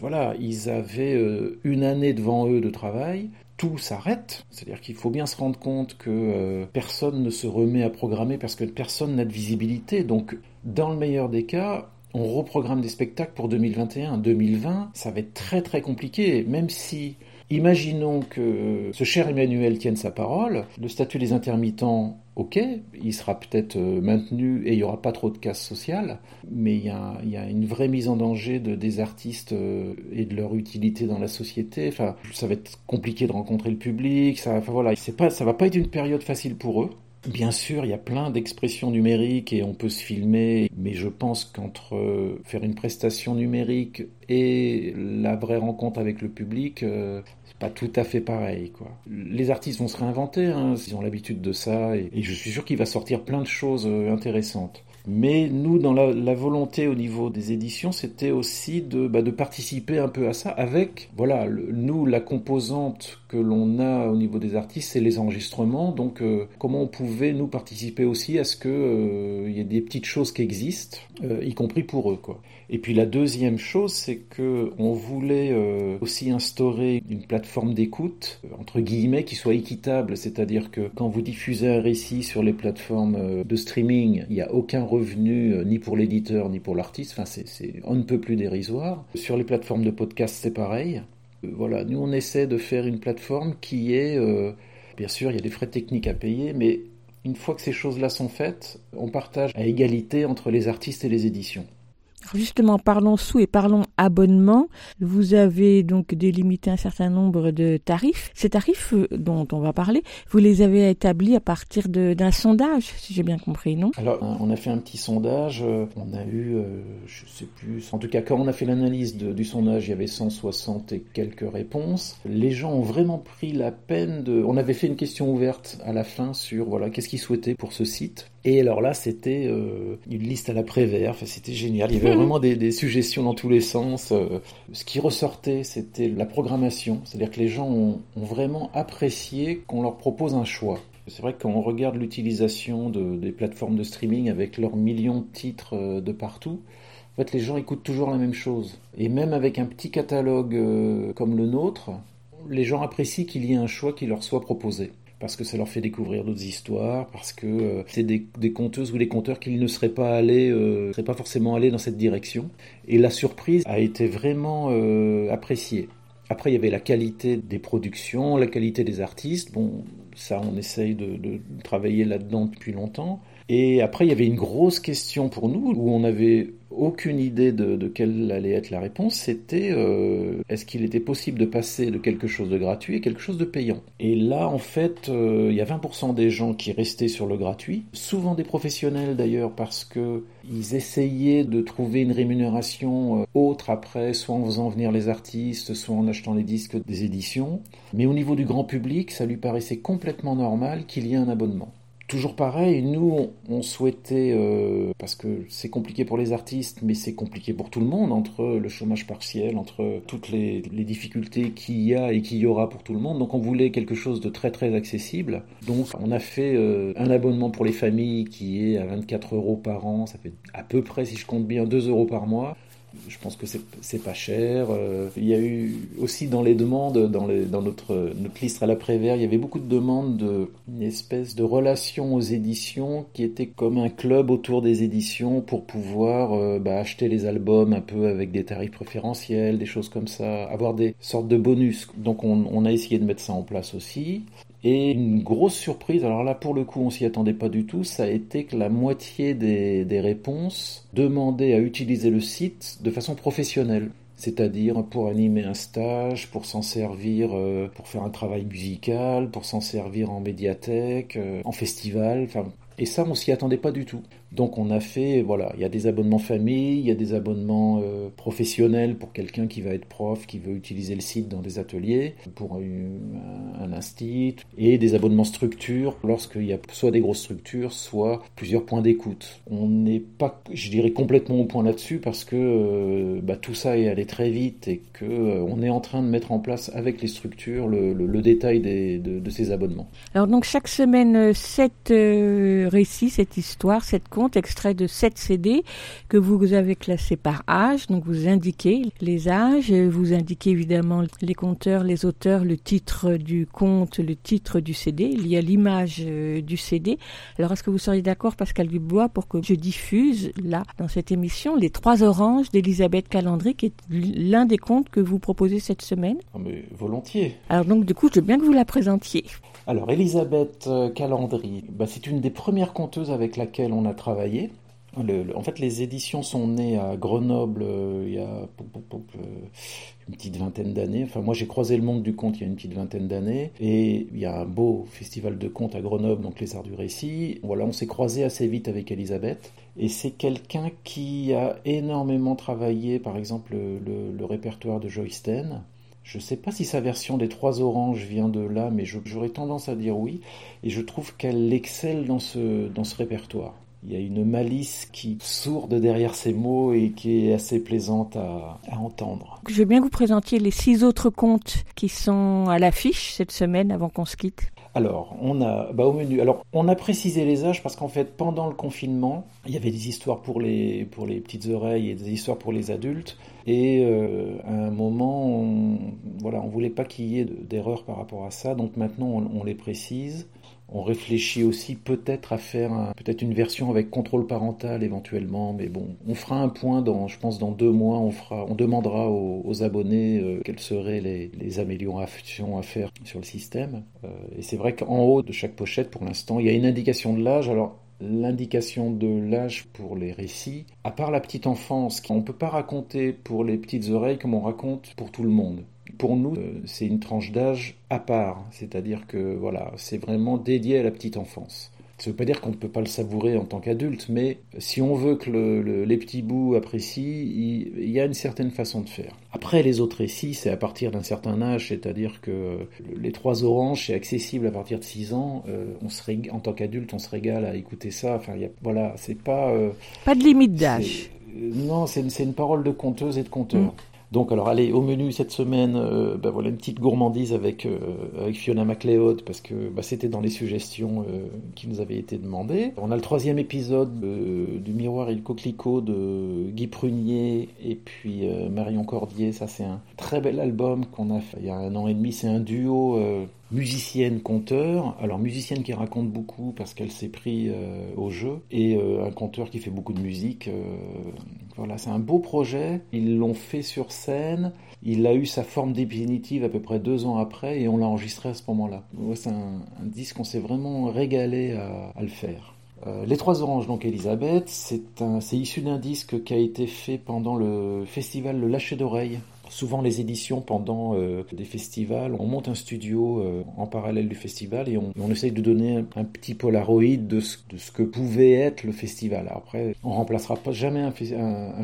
voilà, ils avaient euh, une année devant eux de travail. Tout s'arrête, c'est-à-dire qu'il faut bien se rendre compte que euh, personne ne se remet à programmer parce que personne n'a de visibilité. Donc, dans le meilleur des cas, on reprogramme des spectacles pour 2021. 2020, ça va être très très compliqué, même si Imaginons que ce cher Emmanuel tienne sa parole, le statut des intermittents, ok, il sera peut-être maintenu et il n'y aura pas trop de casse sociale, mais il y, a, une vraie mise en danger de, des artistes et de leur utilité dans la société. Enfin, ça va être compliqué de rencontrer le public, ça, enfin, voilà, ça va pas être une période facile pour eux. Bien sûr, il y a plein d'expressions numériques et on peut se filmer, mais je pense qu'entre faire une prestation numérique et la vraie rencontre avec le public, euh, pas tout à fait pareil. Quoi. Les artistes vont se réinventer, hein, ils ont l'habitude de ça, et, je suis sûr qu'il va sortir plein de choses euh, intéressantes. Mais nous, dans la, volonté au niveau des éditions, c'était aussi de, bah, participer un peu à ça avec, voilà, nous, la composante que l'on a au niveau des artistes, c'est les enregistrements. Donc, euh, comment on pouvait, nous, participer aussi à ce qu'il euh, y ait des petites choses qui existent, y compris pour eux. Quoi. Et puis la deuxième chose, c'est que on voulait euh, aussi instaurer une plateforme d'écoute, entre guillemets, qui soit équitable. C'est-à-dire que quand vous diffusez un récit sur les plateformes de streaming, il n'y a aucun revenu ni pour l'éditeur ni pour l'artiste. Enfin, c'est on ne peut plus dérisoire. Sur les plateformes de podcast, c'est pareil. Voilà, nous on essaie de faire une plateforme qui est, euh, bien sûr, il y a des frais techniques à payer, mais une fois que ces choses-là sont faites, on partage à égalité entre les artistes et les éditions. Justement, parlons sous et parlons abonnement. Vous avez donc délimité un certain nombre de tarifs. Ces tarifs dont on va parler, vous les avez établis à partir d'un sondage, si j'ai bien compris, non? Alors, on a fait un petit sondage. On a eu, euh, je sais plus, en tout cas, quand on a fait l'analyse du sondage, il y avait 160 et quelques réponses. Les gens ont vraiment pris la peine de. On avait fait une question ouverte à la fin sur voilà qu'est-ce qu'ils souhaitaient pour ce site. Et alors là, c'était euh, une liste à la Prévert. Enfin, c'était génial. Il y avait vraiment des, suggestions dans tous les sens. Euh, ce qui ressortait, c'était la programmation. C'est-à-dire que les gens ont, vraiment apprécié qu'on leur propose un choix. C'est vrai que quand on regarde l'utilisation de, des plateformes de streaming avec leurs millions de titres euh, de partout, en fait, les gens écoutent toujours la même chose. Et même avec un petit catalogue euh, comme le nôtre, les gens apprécient qu'il y ait un choix qui leur soit proposé parce que ça leur fait découvrir d'autres histoires, parce que euh, c'est des, conteuses ou des conteurs qui ne seraient pas allés, euh, seraient pas forcément allés dans cette direction. Et la surprise a été vraiment euh, appréciée. Après, il y avait la qualité des productions, la qualité des artistes. Bon, ça, on essaye de, de travailler là-dedans depuis longtemps. Et après, il y avait une grosse question pour nous où on n'avait aucune idée de, quelle allait être la réponse. C'était euh, est-ce qu'il était possible de passer de quelque chose de gratuit à quelque chose de payant? Et là, en fait, euh, il y a 20% des gens qui restaient sur le gratuit, souvent des professionnels d'ailleurs, parce que ils essayaient de trouver une rémunération euh, autre après, soit en faisant venir les artistes, soit en achetant les disques des éditions. Mais au niveau du grand public, ça lui paraissait complètement normal qu'il y ait un abonnement toujours pareil, nous, on, souhaitait, euh, parce que c'est compliqué pour les artistes, mais c'est compliqué pour tout le monde, entre le chômage partiel, entre toutes les, les difficultés qu'il y a et qu'il y aura pour tout le monde. Donc on voulait quelque chose de très très accessible. Donc on a fait euh, un abonnement pour les familles qui est à 24 euros par an, ça fait à peu près, si je compte bien, 2 euros par mois. Je pense que c'est pas cher. Euh, il y a eu aussi dans les demandes, dans, notre, liste à l'après-vert, il y avait beaucoup de demandes d'une espèce de relation aux éditions qui était comme un club autour des éditions pour pouvoir euh, bah, acheter les albums un peu avec des tarifs préférentiels, des choses comme ça, avoir des sortes de bonus. Donc on, on a essayé de mettre ça en place aussi. Et une grosse surprise, alors là pour le coup on s'y attendait pas du tout, ça a été que la moitié des, des réponses demandaient à utiliser le site de façon professionnelle c'est-à-dire pour animer un stage, pour s'en servir, euh, pour faire un travail musical, pour s'en servir en médiathèque, euh, en festival, et ça, on s'y attendait pas du tout. Donc on a fait, voilà, il y a des abonnements famille, il y a des abonnements euh, professionnels pour quelqu'un qui va être prof, qui veut utiliser le site dans des ateliers, pour un, un institut, et des abonnements structure lorsqu'il y a soit des grosses structures, soit plusieurs points d'écoute. On n'est pas, je dirais, complètement au point là-dessus parce que euh, bah, tout ça est allé très vite et que euh, on est en train de mettre en place avec les structures le, détail des, de, ces abonnements. Alors donc chaque semaine, cette récit, cette histoire, cette extrait de 7 CD que vous avez classés par âge. Donc vous indiquez les âges, vous indiquez évidemment les conteurs, les auteurs, le titre du conte, le titre du CD. Il y a l'image euh, du CD. Alors est-ce que vous seriez d'accord, Pascal Dubois, pour que je diffuse là, dans cette émission, Les Trois Oranges d'Elisabeth Calandry, qui est l'un des contes que vous proposez cette semaine? Oh mais Volontiers. Alors donc du coup, je veux bien que vous la présentiez. Alors, Elisabeth Calandry, bah, c'est une des premières conteuses avec laquelle on a travaillé. En fait, les éditions sont nées à Grenoble euh, il y a euh, une petite vingtaine d'années. Enfin, moi, j'ai croisé le monde du conte il y a une petite vingtaine d'années. Et il y a un beau festival de conte à Grenoble, donc les Arts du Récit. Voilà, on s'est croisé assez vite avec Elisabeth. Et c'est quelqu'un qui a énormément travaillé, par exemple, le, le répertoire de Joyce Ten. Je ne sais pas si sa version des trois oranges vient de là, mais j'aurais tendance à dire oui. Et je trouve qu'elle excelle dans ce, dans ce répertoire. Il y a une malice qui sourde derrière ces mots et qui est assez plaisante à, à entendre. Je veux bien que vous présentiez les six autres contes qui sont à l'affiche cette semaine avant qu'on se quitte. Alors, on a, bah, au menu. Alors, on a précisé les âges parce qu'en fait, pendant le confinement, il y avait des histoires pour les, pour les petites oreilles et des histoires pour les adultes. Et euh, à un moment, on, voilà, on voulait pas qu'il y ait d'erreur par rapport à ça. Donc maintenant, on, les précise. On réfléchit aussi peut-être à faire peut-être une version avec contrôle parental éventuellement, mais bon, on fera un point dans, je pense, dans deux mois, on fera, on demandera aux, abonnés euh, quelles seraient les, les, améliorations à faire sur le système. Euh, et c'est vrai qu'en haut de chaque pochette, pour l'instant, il y a une indication de l'âge. Alors l'indication de l'âge pour les récits, à part la petite enfance, on ne peut pas raconter pour les petites oreilles comme on raconte pour tout le monde. Pour nous, euh, c'est une tranche d'âge à part, c'est-à-dire que voilà, c'est vraiment dédié à la petite enfance. Ça ne veut pas dire qu'on ne peut pas le savourer en tant qu'adulte, mais si on veut que le, le, les petits bouts apprécient, il, il, y a une certaine façon de faire. Après, les autres récits, c'est à partir d'un certain âge, c'est-à-dire que les trois oranges, c'est accessible à partir de 6 ans. Euh, on se régale, en tant qu'adulte, on se régale à écouter ça. Enfin, y a, voilà, c'est pas. Euh, pas de limite d'âge. Non, c'est une, une, parole de conteuse et de conteur. Mmh. Donc alors allez au menu cette semaine, euh, bah, voilà une petite gourmandise avec euh, Fiona MacLeod parce que bah, c'était dans les suggestions euh, qui nous avaient été demandées. On a le troisième épisode du Miroir et le coquelicot de Guy Prunier et puis Marion Cordier. Ça c'est un très bel album qu'on a fait il y a un an et demi. C'est un duo musicienne conteur, alors musicienne qui raconte beaucoup parce qu'elle s'est pris euh, au jeu, et euh, un conteur qui fait beaucoup de musique. Euh, voilà, c'est un beau projet. Ils l'ont fait sur scène. Il a eu sa forme définitive à peu près deux ans après, et on l'a enregistré à ce moment-là. C'est un, disque qu'on s'est vraiment régalé à, le faire. Les Trois Oranges, donc Elisabeth, c'est issu d'un disque qui a été fait pendant le festival Le Lâcher d'Oreille souvent les éditions pendant euh, des festivals, on monte un studio euh, en parallèle du festival et on, essaye de donner un, petit polaroid de ce, que pouvait être le festival. Après, on remplacera pas jamais un,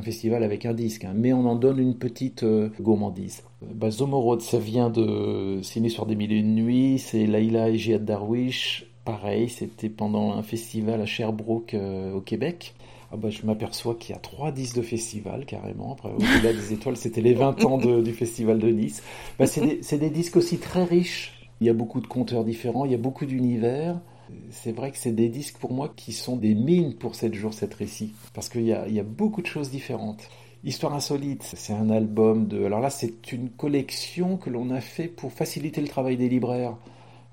festival avec un disque, hein, mais on en donne une petite euh, gourmandise. Bah, Zomorod, ça vient de C'est né sur des mille et une nuits, c'est Laïla et Jihad Darwish, pareil, c'était pendant un festival à Sherbrooke au Québec. Ah bah, je m'aperçois qu'il y a trois disques de festival carrément. Après, au-delà des étoiles, c'était les 20 ans du festival de Nice. Bah, c'est des, des disques aussi très riches. Il y a beaucoup de conteurs différents, il y a beaucoup d'univers. C'est vrai que c'est des disques pour moi qui sont des mines pour 7 jours, 7 récits. Parce qu'il y a, il y a beaucoup de choses différentes. Histoire insolite, c'est un album de... Alors là, c'est une collection que l'on a fait pour faciliter le travail des libraires.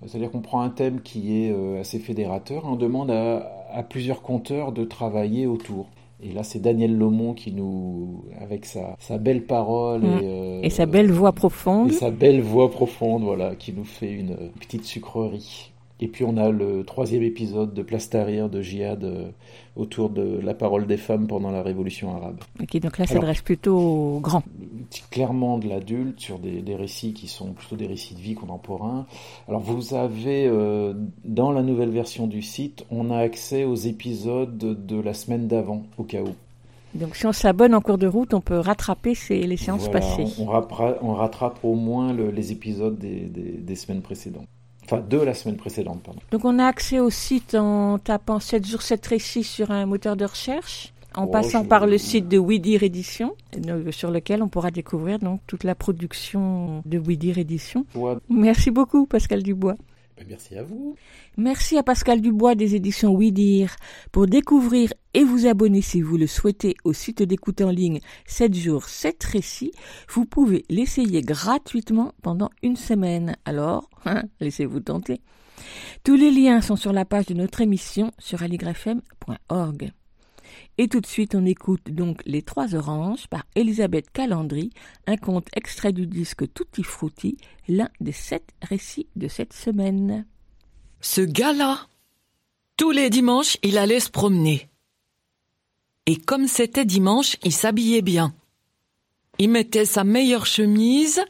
C'est-à-dire qu'on prend un thème qui est euh, assez fédérateur et on demande à, à plusieurs conteurs de travailler autour. Et là, c'est Daniel Lomont qui nous, avec sa, sa belle parole Mm. et, euh, Et sa belle voix profonde. et sa belle voix profonde, voilà, qui nous fait une petite sucrerie. Et puis on a le troisième épisode de Plastarir de Jihad euh, autour de la parole des femmes pendant la révolution arabe. Ok, donc là, ça s'adresse plutôt aux grands. clairement de l'adulte sur des, des récits qui sont plutôt des récits de vie contemporains. Alors vous avez euh, dans la nouvelle version du site, on a accès aux épisodes de la semaine d'avant au cas où. Donc si on s'abonne en cours de route, on peut rattraper ces- les séances Voilà, passées. On, on rappra- on rattrape au moins le- les épisodes des, des- des semaines précédentes. Enfin, de la semaine précédente, pardon. Donc on a accès au site en tapant 7 jours 7 récits sur un moteur de recherche, en Oh, passant par le site de Ouidir Édition, donc, sur lequel on pourra découvrir donc toute la production de Ouidir Édition. Merci beaucoup Pascal Dubois. Ben, merci à vous. Merci à Pascal Dubois des éditions Ouidir. Pour découvrir et vous abonner si vous le souhaitez au site d'écoute en ligne 7 jours 7 récits, vous pouvez l'essayer gratuitement pendant une semaine. Alors, hein, laissez-vous tenter. Tous les liens sont sur la page de notre émission sur aligrefm.org. Et tout de suite, on écoute donc Les Trois Oranges par Elisabeth Calandry, un conte extrait du disque Tutti Frutti, l'un des sept récits de cette semaine. Ce gars-là, tous les dimanches, il allait se promener. Et comme c'était dimanche, il s'habillait bien. Il mettait sa meilleure chemise,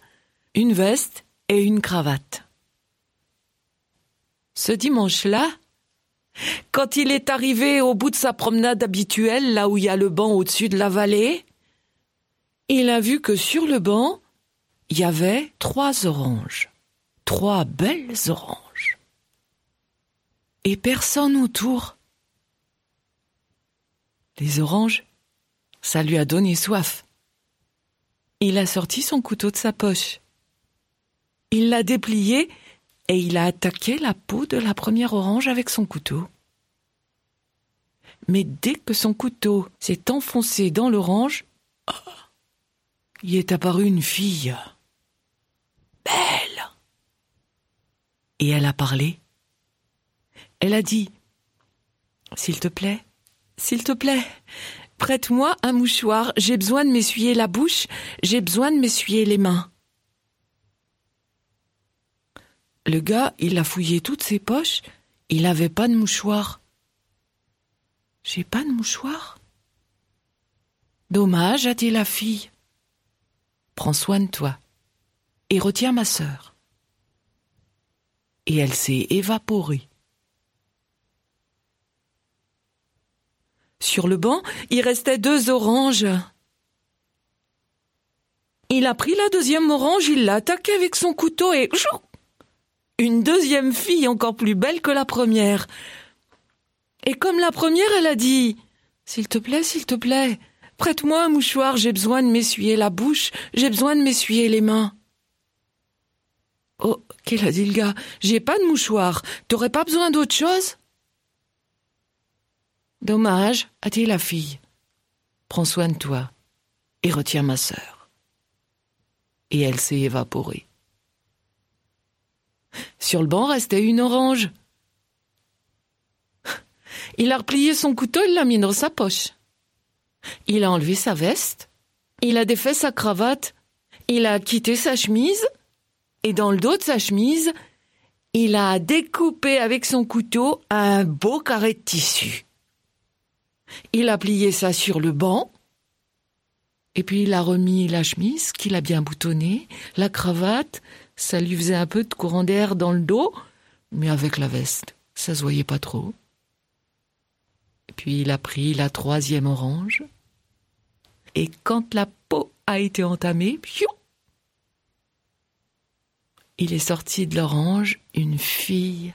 une veste et une cravate. Ce dimanche-là, quand il est arrivé au bout de sa promenade habituelle, là où il y a le banc au-dessus de la vallée, il a vu que sur le banc, il y avait trois oranges. Trois belles oranges. Et personne autour. Les oranges, ça lui a donné soif. Il a sorti son couteau de sa poche. Il l'a déplié et il a attaqué la peau de la première orange avec son couteau. Mais dès que son couteau s'est enfoncé dans l'orange, il est apparu une fille. Belle. Et elle a parlé. Elle a dit S'il te plaît, s'il te plaît, prête-moi un mouchoir, j'ai besoin de m'essuyer la bouche, j'ai besoin de m'essuyer les mains. Le gars, il a fouillé toutes ses poches, il n'avait pas de mouchoir. J'ai pas de mouchoir? Dommage, a dit la fille. Prends soin de toi et retiens ma sœur. Et elle s'est évaporée. Sur le banc, il restait deux oranges. Il a pris la deuxième orange, il l'a attaquée avec son couteau et... Une deuxième fille encore plus belle que la première. Et comme la première, elle a dit S'il te plaît, s'il te plaît, prête-moi un mouchoir, j'ai besoin de m'essuyer la bouche, j'ai besoin de m'essuyer les mains. Oh, qu'elle a dit le gars J'ai pas de mouchoir, t'aurais pas besoin d'autre chose? Dommage, a dit la fille. Prends soin de toi et retiens ma sœur. Et elle s'est évaporée. Sur le banc restait une orange. Il a replié son couteau, il l'a mis dans sa poche. Il a enlevé sa veste, il a défait sa cravate, il a quitté sa chemise, et dans le dos de sa chemise, il a découpé avec son couteau un beau carré de tissu. Il a plié ça sur le banc, et puis il a remis la chemise qu'il a bien boutonnée, la cravate, ça lui faisait un peu de courant d'air dans le dos, mais avec la veste, ça se voyait pas trop. Puis il a pris la troisième orange, et quand la peau a été entamée, piou, il est sorti de l'orange une fille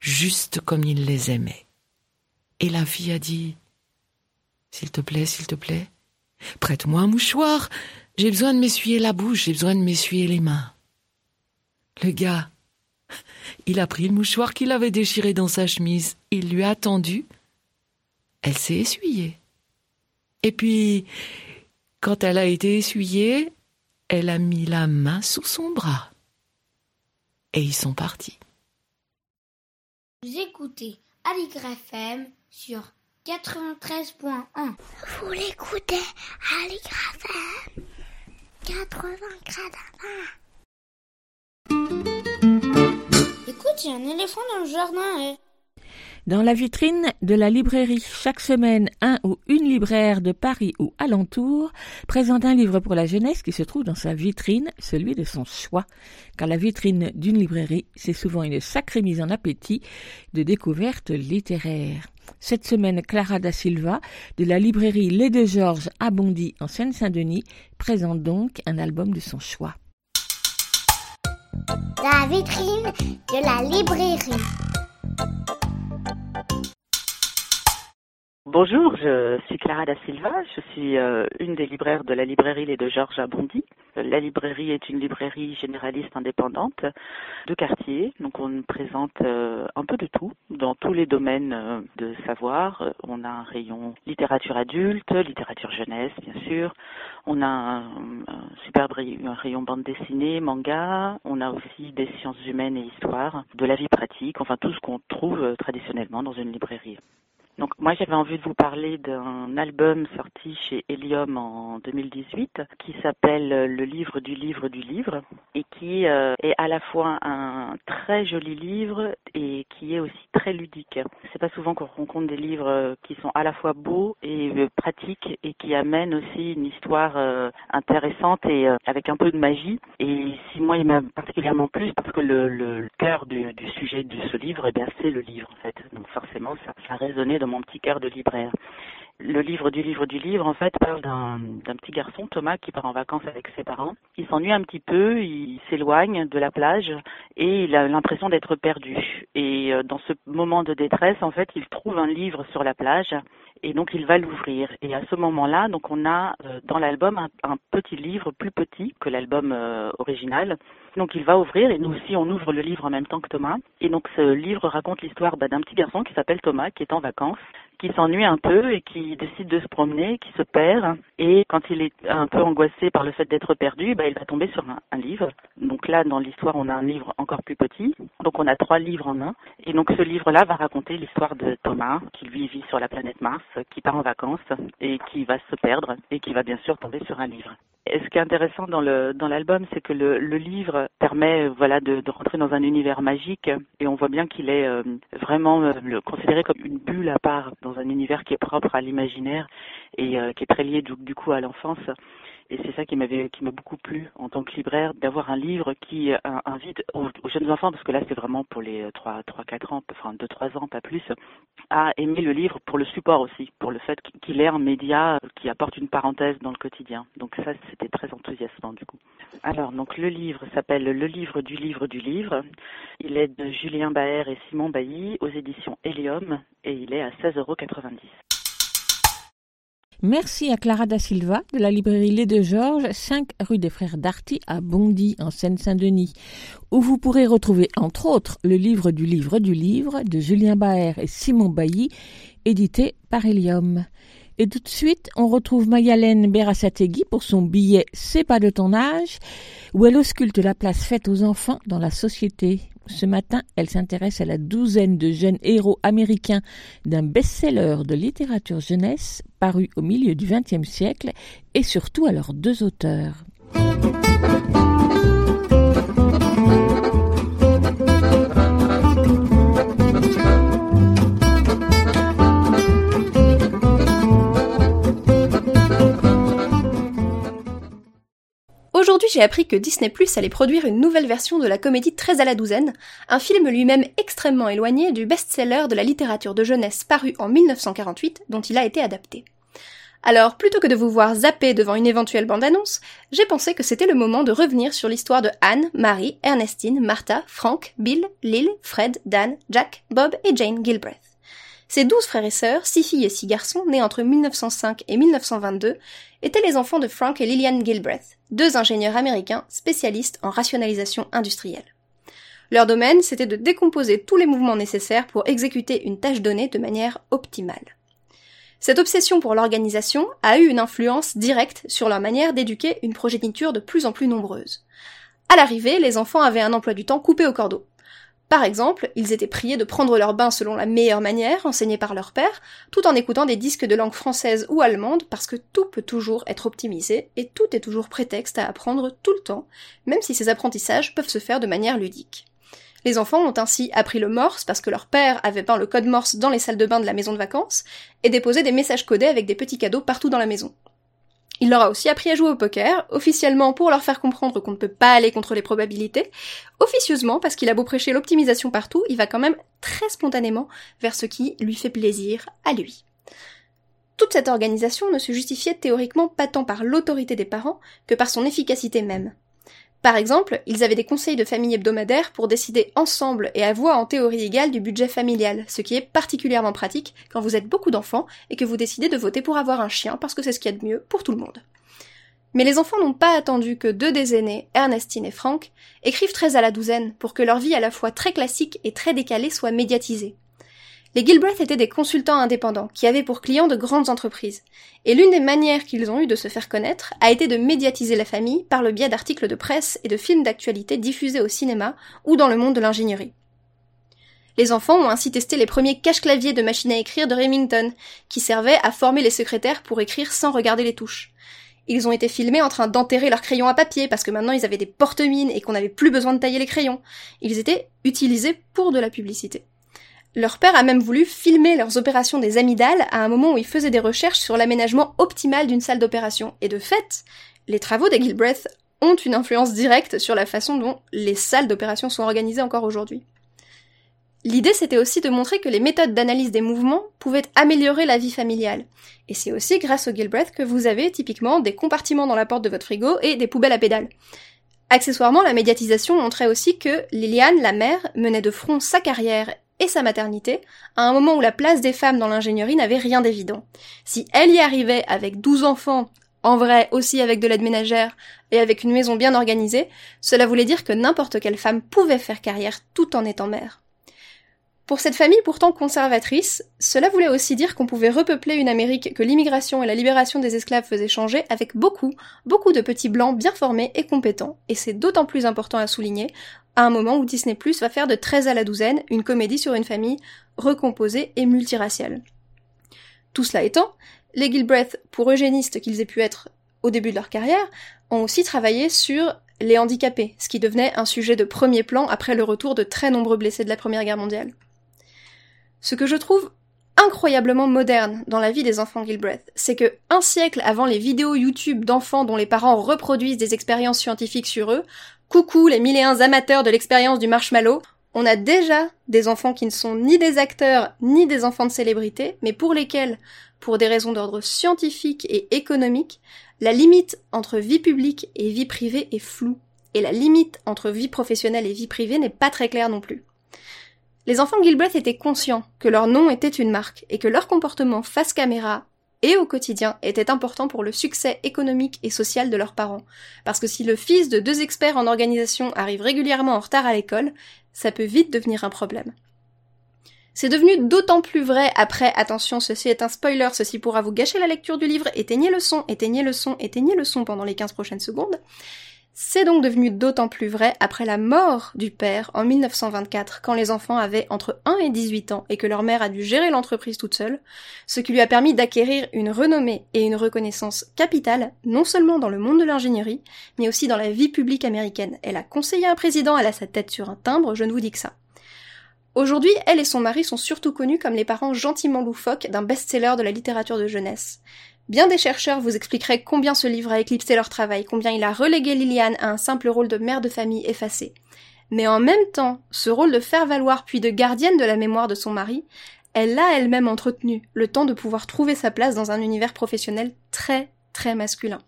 juste comme il les aimait. Et la fille a dit S'il te plaît, s'il te plaît, prête-moi un mouchoir. J'ai besoin de m'essuyer la bouche, j'ai besoin de m'essuyer les mains. Le gars, il a pris le mouchoir qu'il avait déchiré dans sa chemise, il lui a tendu. Elle s'est essuyée. Et puis, quand elle a été essuyée, elle a mis la main sous son bras. Et ils sont partis. Vous écoutez Aligre FM sur 93.1. Vous l'écoutez Aligre FM 80 Écoute, il y a un éléphant dans le jardin. eh. Dans la vitrine de la librairie, chaque semaine, un ou une libraire de Paris ou alentour présente un livre pour la jeunesse qui se trouve dans sa vitrine, celui de son choix. Car la vitrine d'une librairie, c'est souvent une sacrée mise en appétit de découvertes littéraires. Cette semaine, Clara da Silva, de la librairie Les Deux Georges à Bondy en Seine-Saint-Denis, présente donc un album de son choix. La vitrine de la librairie. Bonjour, je suis Clara da Silva, je suis euh, une des libraires de la librairie Les Deux Georges à Bondy. La librairie est une librairie généraliste indépendante de quartier, donc on présente euh, un peu de tout dans tous les domaines euh, de savoir. On a un rayon littérature adulte, littérature jeunesse bien sûr. On a un, superbe rayon bande dessinée, manga. On a aussi des sciences humaines et histoire, de la vie pratique, enfin tout ce qu'on trouve traditionnellement dans une librairie. Donc moi j'avais envie de vous parler d'un album sorti chez Helium en 2018 qui s'appelle euh, Le livre du livre du livre et qui euh, est à la fois un très joli livre et qui est aussi très ludique. C'est pas souvent qu'on rencontre des livres euh, qui sont à la fois beaux et pratiques et qui amènent aussi une histoire intéressante et avec un peu de magie. Et si moi il m'a particulièrement plu parce que le, cœur du, sujet de ce livre, eh bien c'est le livre en fait. Donc forcément ça, ça résonnait mon petit cœur de libraire. Le livre du livre du livre, en fait, parle d'un petit garçon, Thomas, qui part en vacances avec ses parents. Il s'ennuie un petit peu, il s'éloigne de la plage et il a l'impression d'être perdu. Et euh, dans ce moment de détresse, en fait, il trouve un livre sur la plage et donc il va l'ouvrir. Et à ce moment-là, donc on a euh, dans l'album un, un petit livre plus petit que l'album euh, original. Donc il va ouvrir et nous aussi on ouvre le livre en même temps que Thomas. Et donc ce livre raconte l'histoire bah, d'un petit garçon qui s'appelle Thomas, qui est en vacances, qui s'ennuie un peu et qui décide de se promener, qui se perd. Et quand il est un peu angoissé par le fait d'être perdu, bah, il va tomber sur un, livre. Donc là dans l'histoire on a un livre encore plus petit. Donc on a trois livres en un. Et donc ce livre-là va raconter l'histoire de Thomas, qui lui vit sur la planète Mars, qui part en vacances et qui va se perdre et qui va bien sûr tomber sur un livre. Et ce qui est intéressant dans l'album, c'est que le, livre permet euh, voilà de, rentrer dans un univers magique et on voit bien qu'il est euh, vraiment euh, considéré comme une bulle à part dans un univers qui est propre à l'imaginaire et euh, qui est très lié du, du coup à l'enfance. Et c'est ça qui m'avait, qui m'a beaucoup plu en tant que libraire, d'avoir un livre qui euh, invite aux, jeunes enfants, parce que là c'est vraiment pour les 3, 3, 4 ans, enfin 2, 3 ans, pas plus, à aimer le livre pour le support aussi, pour le fait qu'il est un média qui apporte une parenthèse dans le quotidien. Donc ça c'était très enthousiasmant du coup. Alors donc le livre s'appelle Le livre du livre du livre. Il est de Julien Baer et Simon Bailly aux éditions Helium et il est à 16,90 euros. Merci à Clara da Silva de la librairie Les Deux Georges, 5 rue des Frères Darty à Bondy, en Seine-Saint-Denis, où vous pourrez retrouver entre autres le livre du livre du livre de Julien Baer et Simon Bailly, édité par Helium. Et tout de suite, on retrouve Mayalène Berasategui pour son billet C'est pas de ton âge, où elle ausculte la place faite aux enfants dans la société. Ce matin, elle s'intéresse à la douzaine de jeunes héros américains d'un best-seller de littérature jeunesse paru au milieu du XXe siècle et surtout à leurs deux auteurs. J'ai appris que Disney Plus allait produire une nouvelle version de la comédie 13 à la douzaine, un film lui-même extrêmement éloigné du best-seller de la littérature de jeunesse paru en 1948 dont il a été adapté. Alors, plutôt que de vous voir zapper devant une éventuelle bande-annonce, j'ai pensé que c'était le moment de revenir sur l'histoire de Anne, Marie, Ernestine, Martha, Frank, Bill, Lil, Fred, Dan, Jack, Bob et Jane Gilbreth. Ces douze frères et sœurs, six filles et six garçons, nés entre 1905 et 1922, étaient les enfants de Frank et Lillian Gilbreth, deux ingénieurs américains spécialistes en rationalisation industrielle. Leur domaine, c'était de décomposer tous les mouvements nécessaires pour exécuter une tâche donnée de manière optimale. Cette obsession pour l'organisation a eu une influence directe sur leur manière d'éduquer une progéniture de plus en plus nombreuse. À l'arrivée, les enfants avaient un emploi du temps coupé au cordeau. Par exemple, ils étaient priés de prendre leur bain selon la meilleure manière, enseignée par leur père, tout en écoutant des disques de langue française ou allemande, parce que tout peut toujours être optimisé, et tout est toujours prétexte à apprendre tout le temps, même si ces apprentissages peuvent se faire de manière ludique. Les enfants ont ainsi appris le morse parce que leur père avait peint le code morse dans les salles de bain de la maison de vacances, et déposé des messages codés avec des petits cadeaux partout dans la maison. Il leur a aussi appris à jouer au poker, officiellement pour leur faire comprendre qu'on ne peut pas aller contre les probabilités, officieusement parce qu'il a beau prêcher l'optimisation partout, il va quand même très spontanément vers ce qui lui fait plaisir à lui. Toute cette organisation ne se justifiait théoriquement pas tant par l'autorité des parents que par son efficacité même. Par exemple, ils avaient des conseils de famille hebdomadaires pour décider ensemble et à voix en théorie égale du budget familial, ce qui est particulièrement pratique quand vous êtes beaucoup d'enfants et que vous décidez de voter pour avoir un chien parce que c'est ce qu'il y a de mieux pour tout le monde. Mais les enfants n'ont pas attendu que deux des aînés, Ernestine et Frank, écrivent très à la douzaine pour que leur vie à la fois très classique et très décalée soit médiatisée. Les Gilbreth étaient des consultants indépendants qui avaient pour clients de grandes entreprises, et l'une des manières qu'ils ont eu de se faire connaître a été de médiatiser la famille par le biais d'articles de presse et de films d'actualité diffusés au cinéma ou dans le monde de l'ingénierie. Les enfants ont ainsi testé les premiers cache-claviers de machines à écrire de Remington, qui servaient à former les secrétaires pour écrire sans regarder les touches. Ils ont été filmés en train d'enterrer leurs crayons à papier parce que maintenant ils avaient des porte-mines et qu'on n'avait plus besoin de tailler les crayons. Ils étaient utilisés pour de la publicité. Leur père a même voulu filmer leurs opérations des amygdales à un moment où ils faisaient des recherches sur l'aménagement optimal d'une salle d'opération. Et de fait, les travaux des Gilbreth ont une influence directe sur la façon dont les salles d'opération sont organisées encore aujourd'hui. L'idée, c'était aussi de montrer que les méthodes d'analyse des mouvements pouvaient améliorer la vie familiale. Et c'est aussi grâce aux Gilbreth que vous avez typiquement des compartiments dans la porte de votre frigo et des poubelles à pédales. Accessoirement, la médiatisation montrait aussi que Liliane, la mère, menait de front sa carrière et sa maternité, à un moment où la place des femmes dans l'ingénierie n'avait rien d'évident. Si elle y arrivait avec 12 enfants, en vrai aussi avec de l'aide ménagère et avec une maison bien organisée, cela voulait dire que n'importe quelle femme pouvait faire carrière tout en étant mère. Pour cette famille pourtant conservatrice, cela voulait aussi dire qu'on pouvait repeupler une Amérique que l'immigration et la libération des esclaves faisaient changer avec beaucoup, beaucoup de petits blancs bien formés et compétents, et c'est d'autant plus important à souligner à un moment où Disney Plus va faire de 13 à la douzaine une comédie sur une famille recomposée et multiraciale. Tout cela étant, les Gilbreth, pour eugénistes qu'ils aient pu être au début de leur carrière, ont aussi travaillé sur les handicapés, ce qui devenait un sujet de premier plan après le retour de très nombreux blessés de la Première Guerre mondiale. Ce que je trouve incroyablement moderne dans la vie des enfants Gilbreth, c'est que un siècle avant les vidéos YouTube d'enfants dont les parents reproduisent des expériences scientifiques sur eux, coucou les mille et un amateurs de l'expérience du marshmallow, on a déjà des enfants qui ne sont ni des acteurs ni des enfants de célébrité, mais pour lesquels, pour des raisons d'ordre scientifique et économique, la limite entre vie publique et vie privée est floue, et la limite entre vie professionnelle et vie privée n'est pas très claire non plus. Les enfants Gilbreth étaient conscients que leur nom était une marque et que leur comportement face caméra et au quotidien était important pour le succès économique et social de leurs parents. Parce que si le fils de deux experts en organisation arrive régulièrement en retard à l'école, ça peut vite devenir un problème. C'est devenu d'autant plus vrai après, attention, ceci est un spoiler, ceci pourra vous gâcher la lecture du livre, éteignez le son, éteignez le son, éteignez le son pendant les 15 prochaines secondes. C'est donc devenu d'autant plus vrai après la mort du père en 1924, quand les enfants avaient entre 1 et 18 ans et que leur mère a dû gérer l'entreprise toute seule, ce qui lui a permis d'acquérir une renommée et une reconnaissance capitale, non seulement dans le monde de l'ingénierie, mais aussi dans la vie publique américaine. Elle a conseillé un président, elle a sa tête sur un timbre, je ne vous dis que ça. Aujourd'hui, elle et son mari sont surtout connus comme les parents gentiment loufoques d'un best-seller de la littérature de jeunesse. Bien des chercheurs vous expliqueraient combien ce livre a éclipsé leur travail, combien il a relégué Liliane à un simple rôle de mère de famille effacée. Mais en même temps, ce rôle de faire valoir puis de gardienne de la mémoire de son mari, elle l'a elle-même entretenue, le temps de pouvoir trouver sa place dans un univers professionnel très, très masculin.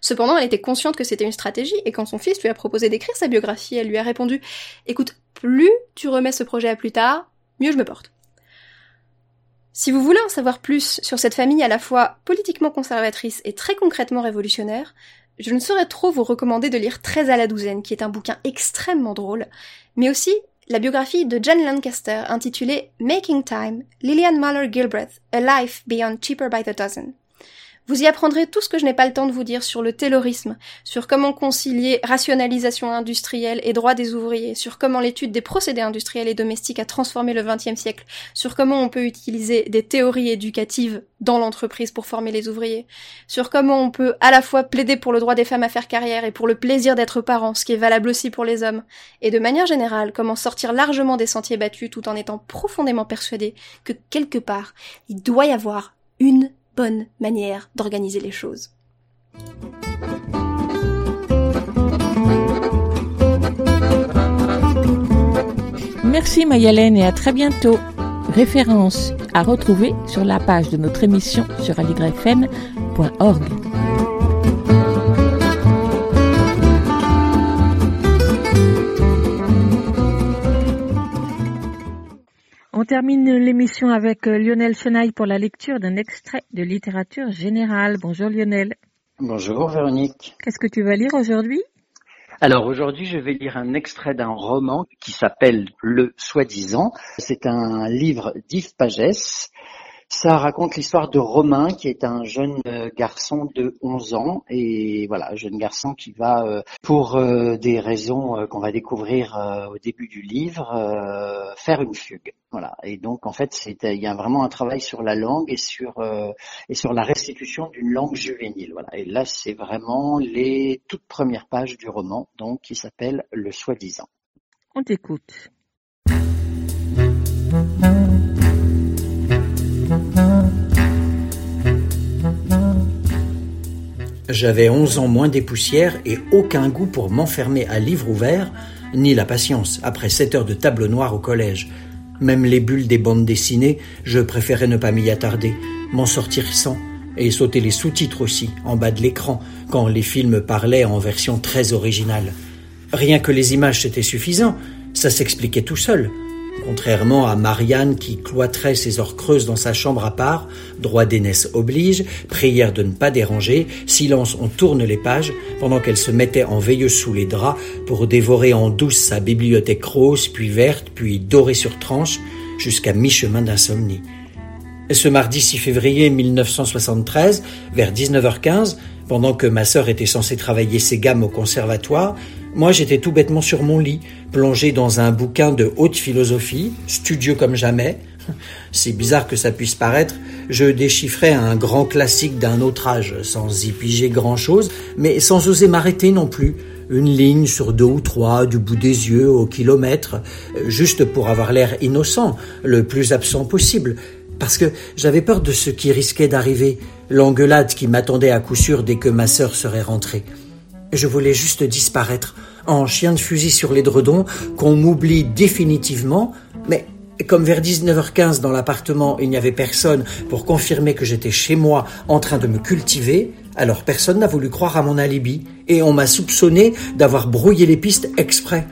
Cependant, elle était consciente que c'était une stratégie, et quand son fils lui a proposé d'écrire sa biographie, elle lui a répondu Écoute, plus tu remets ce projet à plus tard, mieux je me porte. Si vous voulez en savoir plus sur cette famille à la fois politiquement conservatrice et très concrètement révolutionnaire, je ne saurais trop vous recommander de lire Très à la douzaine, qui est un bouquin extrêmement drôle, mais aussi la biographie de John Lancaster intitulée Making Time, Lillian Muller Gilbreth, A Life Beyond Cheaper by the Dozen. Vous y apprendrez tout ce que je n'ai pas le temps de vous dire sur le taylorisme, sur comment concilier rationalisation industrielle et droit des ouvriers, sur comment l'étude des procédés industriels et domestiques a transformé le XXe siècle, sur comment on peut utiliser des théories éducatives dans l'entreprise pour former les ouvriers, sur comment on peut à la fois plaider pour le droit des femmes à faire carrière et pour le plaisir d'être parent, ce qui est valable aussi pour les hommes, et de manière générale, comment sortir largement des sentiers battus tout en étant profondément persuadé que quelque part, il doit y avoir une bonne manière d'organiser les choses. Merci Mayalène et à très bientôt. Référence à retrouver sur la page de notre émission sur aligrefm.org. termine l'émission avec euh, Lionel Chenaille pour la lecture d'un extrait de littérature générale. Bonjour Lionel. Bonjour Véronique. Qu'est-ce que tu vas lire aujourd'hui? Alors aujourd'hui, je vais lire un extrait d'un roman qui s'appelle Le Soi-disant. C'est un livre d'Yves Pagès ça raconte l'histoire de Romain, qui est un jeune euh, garçon de 11 ans, et voilà, jeune garçon qui va, euh, pour euh, des raisons qu'on va découvrir au début du livre, faire une fugue. Voilà, et donc en fait, il y a vraiment un travail sur la langue et sur et sur la restitution d'une langue juvénile. Voilà, et là, c'est vraiment les toutes premières pages du roman, donc qui s'appelle Le soi-disant. On t'écoute. J'avais onze ans moins des poussières et aucun goût pour m'enfermer à livre ouvert, ni la patience après sept heures de tableau noir au collège. Même les bulles des bandes dessinées, je préférais ne pas m'y attarder, m'en sortir sans, et sauter les sous-titres aussi, en bas de l'écran, quand les films parlaient en version très originale. Rien que les images c'était suffisant, ça s'expliquait tout seul. Contrairement à Marianne qui cloîtrait ses heures creuses dans sa chambre à part, droit d'aînesse oblige, prière de ne pas déranger, silence on tourne les pages, pendant qu'elle se mettait en veilleuse sous les draps pour dévorer en douce sa bibliothèque rose, puis verte, puis dorée sur tranche, jusqu'à mi-chemin d'insomnie. Ce mardi 6 février 1973, vers 19h15, pendant que ma sœur était censée travailler ses gammes au conservatoire, moi j'étais tout bêtement sur mon lit, plongé dans un bouquin de haute philosophie, studieux comme jamais. C'est bizarre que ça puisse paraître, je déchiffrais un grand classique d'un autre âge, sans y piger grand-chose, mais sans oser m'arrêter non plus. Une ligne sur deux ou trois, du bout des yeux, au kilomètre, juste pour avoir l'air innocent, le plus absent possible, parce que j'avais peur de ce qui risquait d'arriver, l'engueulade qui m'attendait à coup sûr dès que ma sœur serait rentrée. Je voulais juste disparaître, en chien de fusil sur l'édredon, qu'on m'oublie définitivement, mais comme vers 19h15 dans l'appartement il n'y avait personne pour confirmer que j'étais chez moi en train de me cultiver, alors personne n'a voulu croire à mon alibi, et on m'a soupçonné d'avoir brouillé les pistes exprès.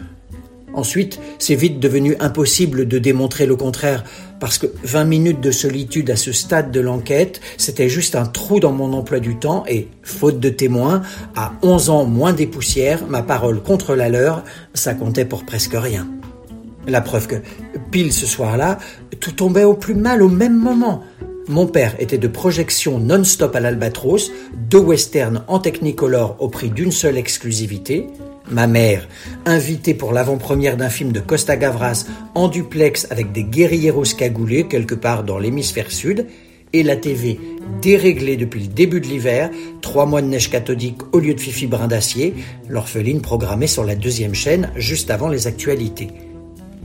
Ensuite, c'est vite devenu impossible de démontrer le contraire, parce que 20 minutes de solitude à ce stade de l'enquête, c'était juste un trou dans mon emploi du temps et, faute de témoins, à 11 ans moins des poussières, ma parole contre la leur, ça comptait pour presque rien. La preuve que, pile ce soir-là, tout tombait au plus mal au même moment. Mon père était de projection non-stop à l'Albatros, deux westerns en technicolor au prix d'une seule exclusivité, Ma mère, invitée pour l'avant-première d'un film de Costa Gavras en duplex avec des guerrieros cagoulés quelque part dans l'hémisphère sud, et la TV déréglée depuis le début de l'hiver, trois mois de neige cathodique au lieu de Fifi Brin d'acier, l'orpheline programmée sur la deuxième chaîne juste avant les actualités.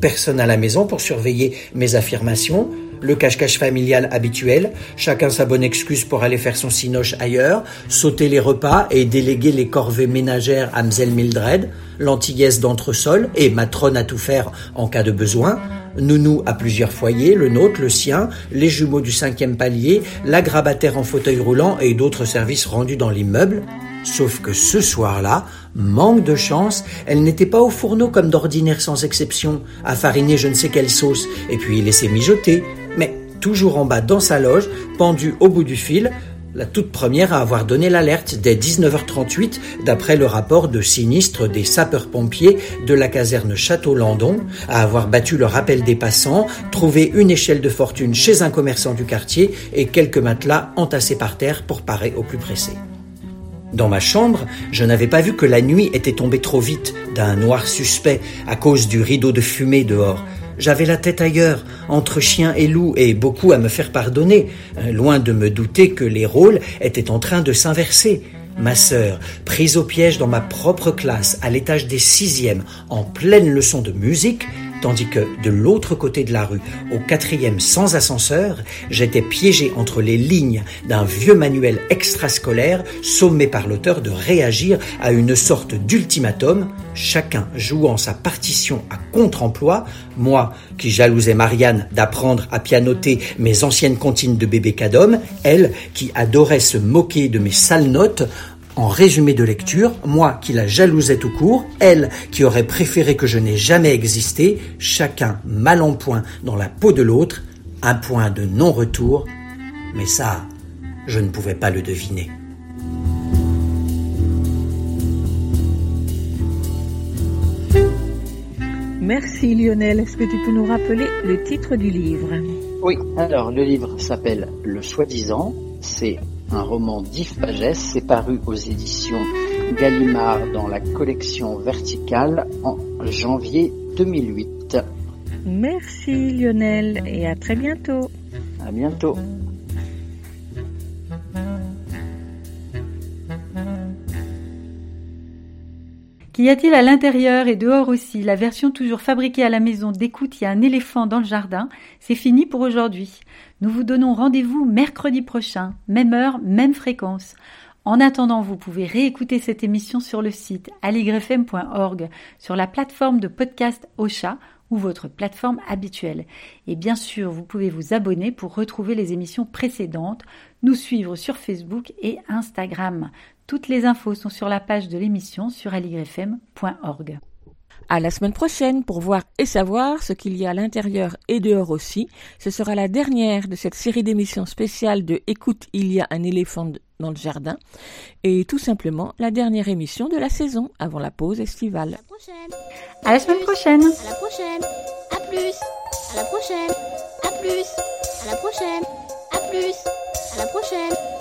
Personne à la maison pour surveiller mes affirmations, le cache-cache familial habituel, chacun sa bonne excuse pour aller faire son cinoche ailleurs, sauter les repas et déléguer les corvées ménagères à Mzell Mildred, l'antillesse d'entresol et matrone à tout faire en cas de besoin, Nounou à plusieurs foyers, le nôtre, le sien, les jumeaux du cinquième palier, la grabataire en fauteuil roulant et d'autres services rendus dans l'immeuble. Sauf que ce soir-là, manque de chance, elle n'était pas au fourneau comme d'ordinaire sans exception, à fariner je ne sais quelle sauce, et puis laisser mijoter, mais toujours en bas dans sa loge, pendue au bout du fil, la toute première à avoir donné l'alerte dès 19h38 d'après le rapport de sinistre des sapeurs-pompiers de la caserne Château-Landon, à avoir battu le rappel des passants, trouvé une échelle de fortune chez un commerçant du quartier et quelques matelas entassés par terre pour parer au plus pressé. Dans ma chambre, je n'avais pas vu que la nuit était tombée trop vite d'un noir suspect à cause du rideau de fumée dehors. J'avais la tête ailleurs, entre chien et loup, et beaucoup à me faire pardonner, euh, loin de me douter que les rôles étaient en train de s'inverser. Ma sœur, prise au piège dans ma propre classe, à l'étage des sixièmes, en pleine leçon de musique, tandis que de l'autre côté de la rue, au quatrième sans ascenseur, j'étais piégé entre les lignes d'un vieux manuel extrascolaire sommé par l'auteur de réagir à une sorte d'ultimatum, chacun jouant sa partition à contre-emploi, moi qui jalousais Marianne d'apprendre à pianoter mes anciennes comptines de bébé cadom, elle qui adorait se moquer de mes sales notes, en résumé de lecture, moi qui la jalousais tout court, elle qui aurait préféré que je n'ai jamais existé, chacun mal en point dans la peau de l'autre, un point de non-retour, mais ça, je ne pouvais pas le deviner. Merci Lionel. Est-ce que tu peux nous rappeler le titre du livre? Oui, alors le livre s'appelle Le soi-disant. C'est un roman d'Yves Pagès. C'est paru aux éditions Gallimard dans la collection verticale en janvier 2008. Merci Lionel et à très bientôt. À bientôt. Qu'y a-t-il à l'intérieur et dehors aussi? La version toujours fabriquée à la maison d'écoute, il y a un éléphant dans le jardin. C'est fini pour aujourd'hui. Nous vous donnons rendez-vous mercredi prochain, même heure, même fréquence. En attendant, vous pouvez réécouter cette émission sur le site aligrefm.org, sur la plateforme de podcast Ocha ou votre plateforme habituelle. Et bien sûr, vous pouvez vous abonner pour retrouver les émissions précédentes, nous suivre sur Facebook et Instagram. Toutes les infos sont sur la page de l'émission sur aligrefm.org. À la semaine prochaine pour voir et savoir ce qu'il y a à l'intérieur et dehors aussi. Ce sera la dernière de cette série d'émissions spéciales de Écoute, il y a un éléphant dans le jardin et tout simplement la dernière émission de la saison avant la pause estivale. À la semaine prochaine. À la prochaine. À plus. À la prochaine. À plus. À la prochaine. À plus. À la prochaine.